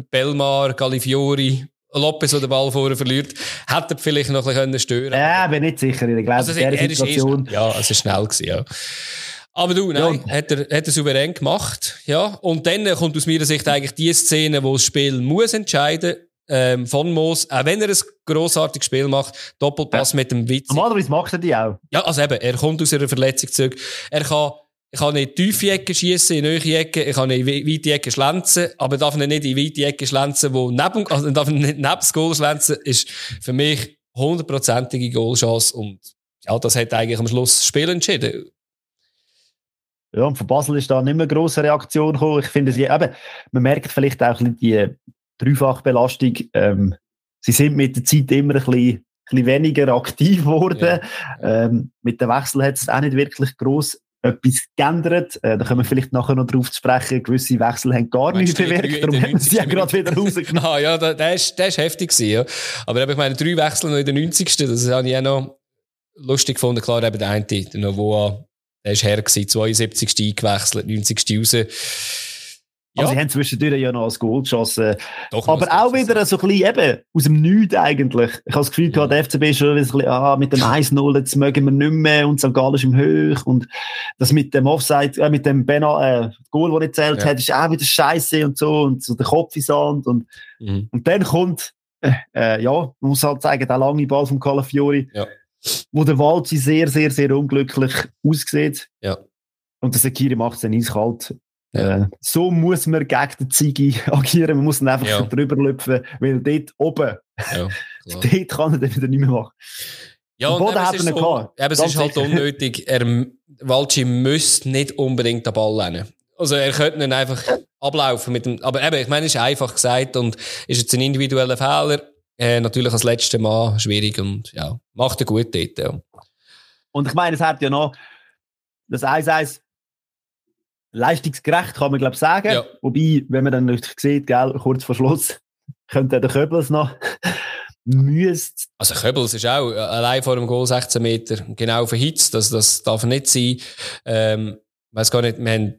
[SPEAKER 2] Belmar, Galifiori, Lopez, der den Ball vorher verliert, hätte er vielleicht noch ein bisschen stören können.
[SPEAKER 1] Ja, bin nicht sicher. Ich glaube, also, der Situation.
[SPEAKER 2] Ist eh ja, es ist schnell gewesen, ja. Aber du, nein, ja. hat, er, hat er souverän gemacht. Ja. Und dann kommt aus meiner Sicht eigentlich die Szene, wo das Spiel muss entscheiden ähm, von Moos, auch wenn er ein grossartiges Spiel macht, Doppelpass ja. mit dem Witz.
[SPEAKER 1] Normalerweise macht er die auch.
[SPEAKER 2] Ja, also eben, er kommt aus einer Verletzung zurück. Er kann, ich kann nicht tiefe Ecken schießen, in neue Ecken, ich kann nicht in weite Ecken schlänzen, aber darf nicht in weite Ecken schlänzen, wo neben, also darf nicht neben das Goal schlänzen, ist für mich hundertprozentige Goalchance und ja, das hat eigentlich am Schluss das Spiel entschieden.
[SPEAKER 1] Ja, und von Basel ist da nicht mehr eine grosse Reaktion gekommen. Ich finde, sie, eben, man merkt vielleicht auch die Dreifachbelastung. Ähm, sie sind mit der Zeit immer ein bisschen, weniger aktiv geworden. Ja. Ähm, mit dem Wechsel hat es auch nicht wirklich gross etwas geändert. Äh, da können wir vielleicht nachher noch drauf zu sprechen. Gewisse Wechsel haben gar nichts bewirkt. Darum haben sie ja gerade wieder rausgenommen.
[SPEAKER 2] ah, ja, der ist, der ist heftig gewesen, ja. Aber ich meine, drei Wechsel noch in der 90. Das habe ich auch noch lustig gefunden. Klar, eben der eine, der Novoa, der ist her gewesen, 72. eingewechselt, 90. raus.
[SPEAKER 1] Ja. Also, sie haben zwischendurch ja noch als Goal geschossen. Doch, aber auch wieder so ein bisschen eben aus dem Nichts eigentlich. Ich habe das Gefühl gehabt, der FCB ist schon ein bisschen, ah, mit dem 1-0, jetzt mögen wir nicht mehr und St. Gallen ist im Höch und das mit dem Offside, äh, mit dem Bena, äh, Goal, das nicht zählt ja. hat, ist auch wieder scheiße und so und so der Kopf ist Sand und, mhm. und dann kommt, äh, äh, ja, man muss halt sagen, der lange Ball vom Calafiori, ja. wo der Walzi sehr, sehr, sehr unglücklich aussieht. Ja. Und der Sekiri macht es dann eiskalt. Ja. Äh, so muss man gegen den Ziggy agieren. Man muss dann einfach ja. drüber lüpfen, weil dort oben, ja, dort kann er dann wieder nicht mehr machen.
[SPEAKER 2] Ja, und Boden hat er so, gehabt. Eben, es ist halt unnötig. Er, Walci müsste nicht unbedingt den Ball lernen. Also, er könnte ihn einfach ablaufen mit dem, aber eben, ich meine, es ist einfach gesagt und ist jetzt ein individueller Fehler. Äh, natürlich als letzter Mal schwierig und ja, macht er gut dort, ja.
[SPEAKER 1] Und ich meine, es hat ja noch das 1-1 leistungsgerecht, kann man glaube ich sagen. Ja. Wobei, wenn man dann nicht sieht, gell, kurz vor Schluss, könnte der Köbels noch müsste.
[SPEAKER 2] Also Köbels ist auch allein vor dem Goal 16 Meter genau verhitzt, das, das darf nicht sein. Ähm, weiß gar nicht, wir haben,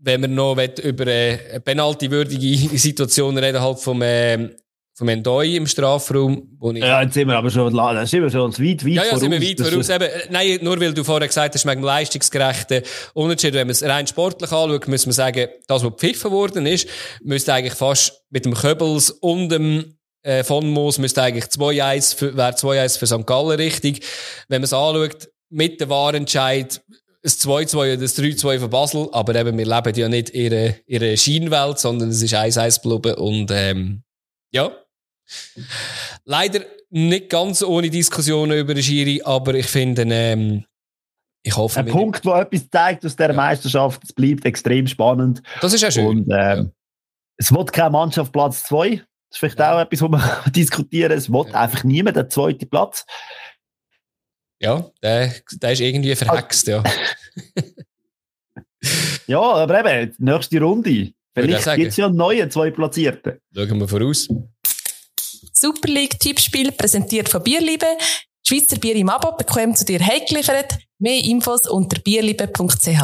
[SPEAKER 2] wenn wir noch über eine penaltywürdige Situation reden, halt vom, äh, vom Endoi im Strafraum.
[SPEAKER 1] Wo ich ja, jetzt sind wir aber schon, dann sind wir schon weit, weit
[SPEAKER 2] Ja, ja, sind wir weit voraus. Eben, nein, nur weil du vorher gesagt hast, wegen leistungsgerechten Unterschied. Wenn man es rein sportlich anschaut, muss man sagen, das, was gepfiffen worden ist, müsste eigentlich fast mit dem Köbels und dem äh, von Moos müsste eigentlich 2-1 wäre 2-1 für St. Gallen richtig. Wenn man es anschaut, mit dem Wahrentscheid, ein 2-2 oder ein 3-2 für Basel, aber eben, wir leben ja nicht in ihrer, ihrer Schienenwelt, sondern es ist 1-1 geblieben und, ähm, ja, Leider nicht ganz ohne Diskussionen über den Schiri, aber ich finde, ähm, ich hoffe.
[SPEAKER 1] Ein Punkt, der etwas zeigt aus der ja. Meisterschaft, es bleibt extrem spannend.
[SPEAKER 2] Das ist ja schön.
[SPEAKER 1] Und, ähm, ja. es wird keine Mannschaft Platz 2. Das ist vielleicht ja. auch etwas, wo wir diskutieren. Es wird einfach niemand der zweite Platz.
[SPEAKER 2] Ja, der, der ist irgendwie verhext, ja.
[SPEAKER 1] ja, aber eben, nächste Runde. Vielleicht gibt es ja einen neuen zwei Platzierten.
[SPEAKER 2] Schauen wir voraus.
[SPEAKER 3] Super League Tippspiel präsentiert von Bierliebe. Schweizer Bier im Abo bekommt zu dir heimgeliefert. Mehr Infos unter bierliebe.ch.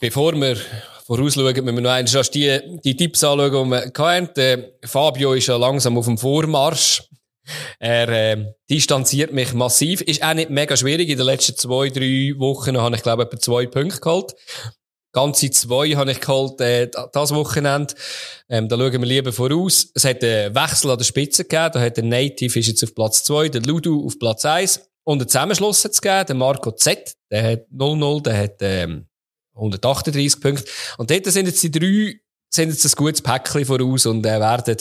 [SPEAKER 2] Bevor wir vorausschauen, müssen wir noch einmal die, die Tipps anschauen, die wir hatten. Fabio ist ja langsam auf dem Vormarsch. Er äh, distanziert mich massiv. Ist auch nicht mega schwierig. In den letzten zwei, drei Wochen habe ich, glaube ich, etwa zwei Punkte geholt. Ganze zwei habe ich geholt, äh, das Wochenende. Ähm, da schauen wir lieber voraus. Es hat einen Wechsel an der Spitze gegeben. Da hat der Native ist jetzt auf Platz zwei, der Ludo auf Platz eins und einen Zusammenschluss hat es gegeben, der Marco Z, der hat 0-0, der hat ähm, 138 Punkte. Und dort sind jetzt die drei, sind jetzt ein gutes Päckchen voraus und äh, werden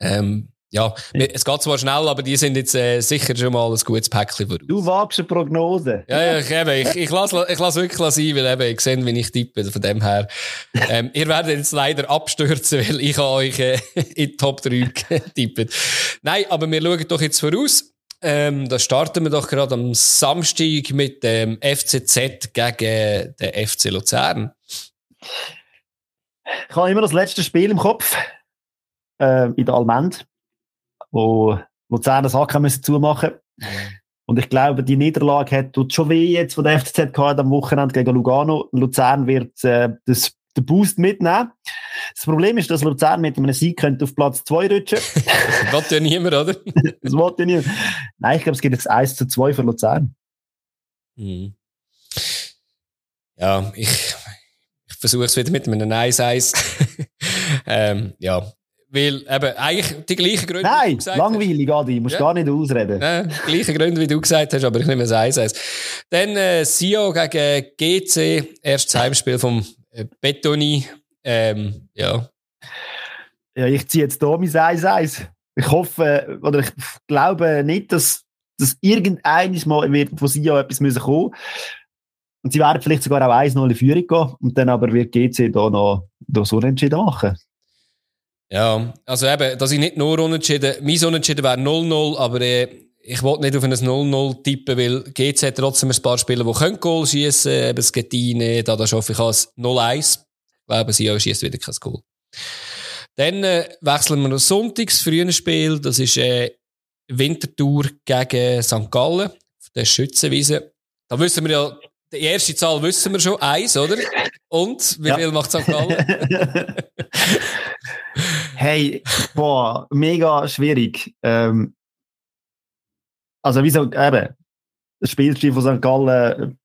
[SPEAKER 2] ähm, ja, es geht zwar schnell, aber die sind jetzt äh, sicher schon mal ein gutes Päckchen voraus.
[SPEAKER 1] Du wagst eine Prognose.
[SPEAKER 2] Ja, ja, ich, eben, ich, ich lasse ich lass wirklich sein, weil eben, ich sehe, wie ich tippe, von dem her. Ähm, ihr werdet jetzt leider abstürzen, weil ich euch äh, in die Top 3 getippt. Nein, aber wir schauen doch jetzt voraus. Ähm, da starten wir doch gerade am Samstag mit dem FCZ gegen den FC Luzern.
[SPEAKER 1] Ich habe immer das letzte Spiel im Kopf, äh, in der Almend wo Luzern das Haken müssen zumachen Und ich glaube, die Niederlage hat tut schon weh jetzt von der FCZ gehabt am Wochenende gegen Lugano. Luzern wird äh, das, den Boost mitnehmen. Das Problem ist, dass Luzern mit einem Sieg könnte auf Platz 2 rutschen.
[SPEAKER 2] das wollte ja niemand, oder?
[SPEAKER 1] das wollte ja niemand. Nein, ich glaube, es gibt jetzt 1 zu 2 für Luzern.
[SPEAKER 2] Mhm. Ja, ich, ich versuche es wieder mit einem 1-1. ähm, ja, weil eben eigentlich die gleichen Gründe.
[SPEAKER 1] Nein, langweilig, Adi, du musst ja. gar nicht ausreden.
[SPEAKER 2] Ja, die gleichen Gründe, wie du gesagt hast, aber ich nehme es eins, eins. Dann äh, Sio gegen GC, erstes Heimspiel vom äh, Betoni. Ähm, ja.
[SPEAKER 1] Ja, ich ziehe jetzt hier mein 1-1. Ich hoffe, oder ich glaube nicht, dass, dass irgendeines Mal wird von Sio etwas müssen kommen und sie werden vielleicht sogar auch 1-0 in Führung gehen und dann aber wird GC da noch, da so unentschieden machen.
[SPEAKER 2] Ja, also eben, dass ich nicht nur unentschieden, mein Unentschieden wäre 0-0, aber äh, ich wollte nicht auf ein 0-0 tippen, weil GC hat trotzdem ein paar Spieler, die können Goal schießen, eben Skettine, da das hoffe ich als 0-1. Ich glaube, sie schießt wieder kein Goal. Dann äh, wechseln wir noch Sonntags, frühen Spiel, das ist äh, Wintertour gegen St. Gallen, auf der Schützenwiese. Da wissen wir ja, die erste Zahl wissen wir schon, eins, oder? Und wie
[SPEAKER 1] Ja.
[SPEAKER 2] viel macht St. Gallen?
[SPEAKER 1] hey, boah, mega schwierig. Ähm, also, wieso, eben, das Spielstil von St. Gallen,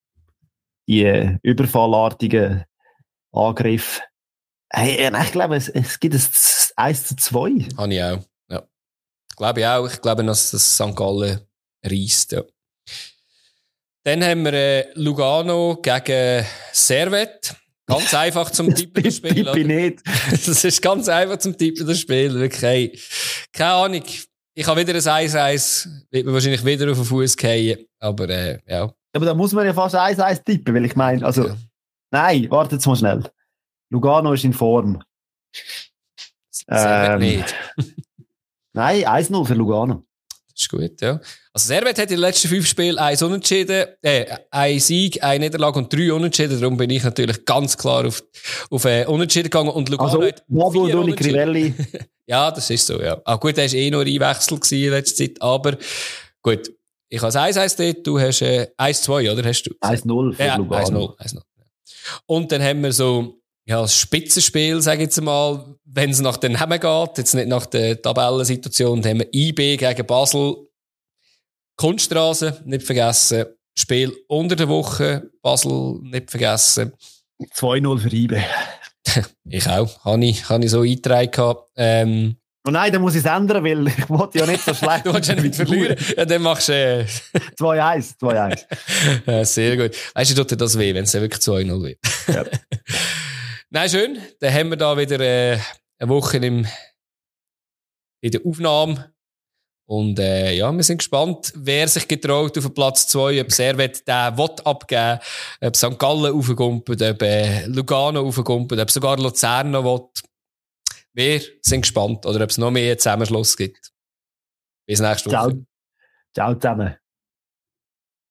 [SPEAKER 1] die überfallartigen Angriffe. Hey, ich glaube, es, es gibt ein 1 zu 2.
[SPEAKER 2] Habe ich auch. Ja. Glaube ich auch. Ich glaube, dass das St. Gallen reisst. Ja. Dann haben wir äh, Lugano gegen Servet. Ganz einfach zum Tippen das Spiel.
[SPEAKER 1] Tippe nicht.
[SPEAKER 2] Das ist ganz einfach zum Tippen das Spiel. Wirklich. Hey. Keine Ahnung. Ich habe wieder ein 1-1. Wird mir wahrscheinlich wieder auf den Fuß fallen. Aber äh, ja.
[SPEAKER 1] Aber da muss man ja fast 1-1 tippen, weil ich meine, also,
[SPEAKER 2] Ja.
[SPEAKER 1] nein, wartet jetzt mal schnell. Lugano ist in Form.
[SPEAKER 2] Servet
[SPEAKER 1] Ähm.
[SPEAKER 2] nicht.
[SPEAKER 1] Nein, 1-0 für Lugano.
[SPEAKER 2] Das ist gut, ja. Also Servet hat in den letzten fünf Spielen eins Unentschieden, äh, ein Sieg, eine Niederlage und drei Unentschieden. Darum bin ich natürlich ganz klar auf, auf äh, Unentschieden gegangen. Und Lugano
[SPEAKER 1] Also,
[SPEAKER 2] hat vier
[SPEAKER 1] und. Crivelli.
[SPEAKER 2] Ja, das ist so, ja. Ah, gut, er war eh nur Einwechsel in letzter Zeit, aber gut. Ich habe 1-1 dort, du hast äh, 1-2, oder? Hast du?
[SPEAKER 1] 1-0 für
[SPEAKER 2] Ja,
[SPEAKER 1] Lugano.
[SPEAKER 2] 1-0. 1-0. Und dann haben wir so, ja, das Spitzenspiel, sage ich jetzt mal, wenn es nach den Namen geht, jetzt nicht nach der Tabellensituation, dann haben wir IB gegen Basel. Kunststraße, nicht vergessen. Spiel unter der Woche, Basel, nicht vergessen.
[SPEAKER 1] 2-0 für IBE.
[SPEAKER 2] Ich auch, habe ich, habe ich so eingetragen. Ähm,
[SPEAKER 1] Oh nein, dann muss ich es ändern, weil ich wollte ja nicht so schlecht.
[SPEAKER 2] du willst ja nicht verlieren. Ja, dann machst du, äh,
[SPEAKER 1] 2-1, 2-1.
[SPEAKER 2] Ja, sehr gut. Weißt du, tut dir das weh, wenn es dann wirklich 2-0 wird?
[SPEAKER 1] Ja.
[SPEAKER 2] Nein, schön. Dann haben wir da wieder äh, eine Woche im, in der Aufnahme. Und äh, ja, wir sind gespannt, wer sich getraut auf Platz 2, ob Servet den will abgeben ob St. Gallen aufgumpelt, ob äh, Lugano aufgumpelt, ob sogar Luzern noch will. Wir sind gespannt. Oder ob es noch mehr Zusammenschluss gibt. Bis nächste Woche.
[SPEAKER 1] Ciao. Ciao zusammen.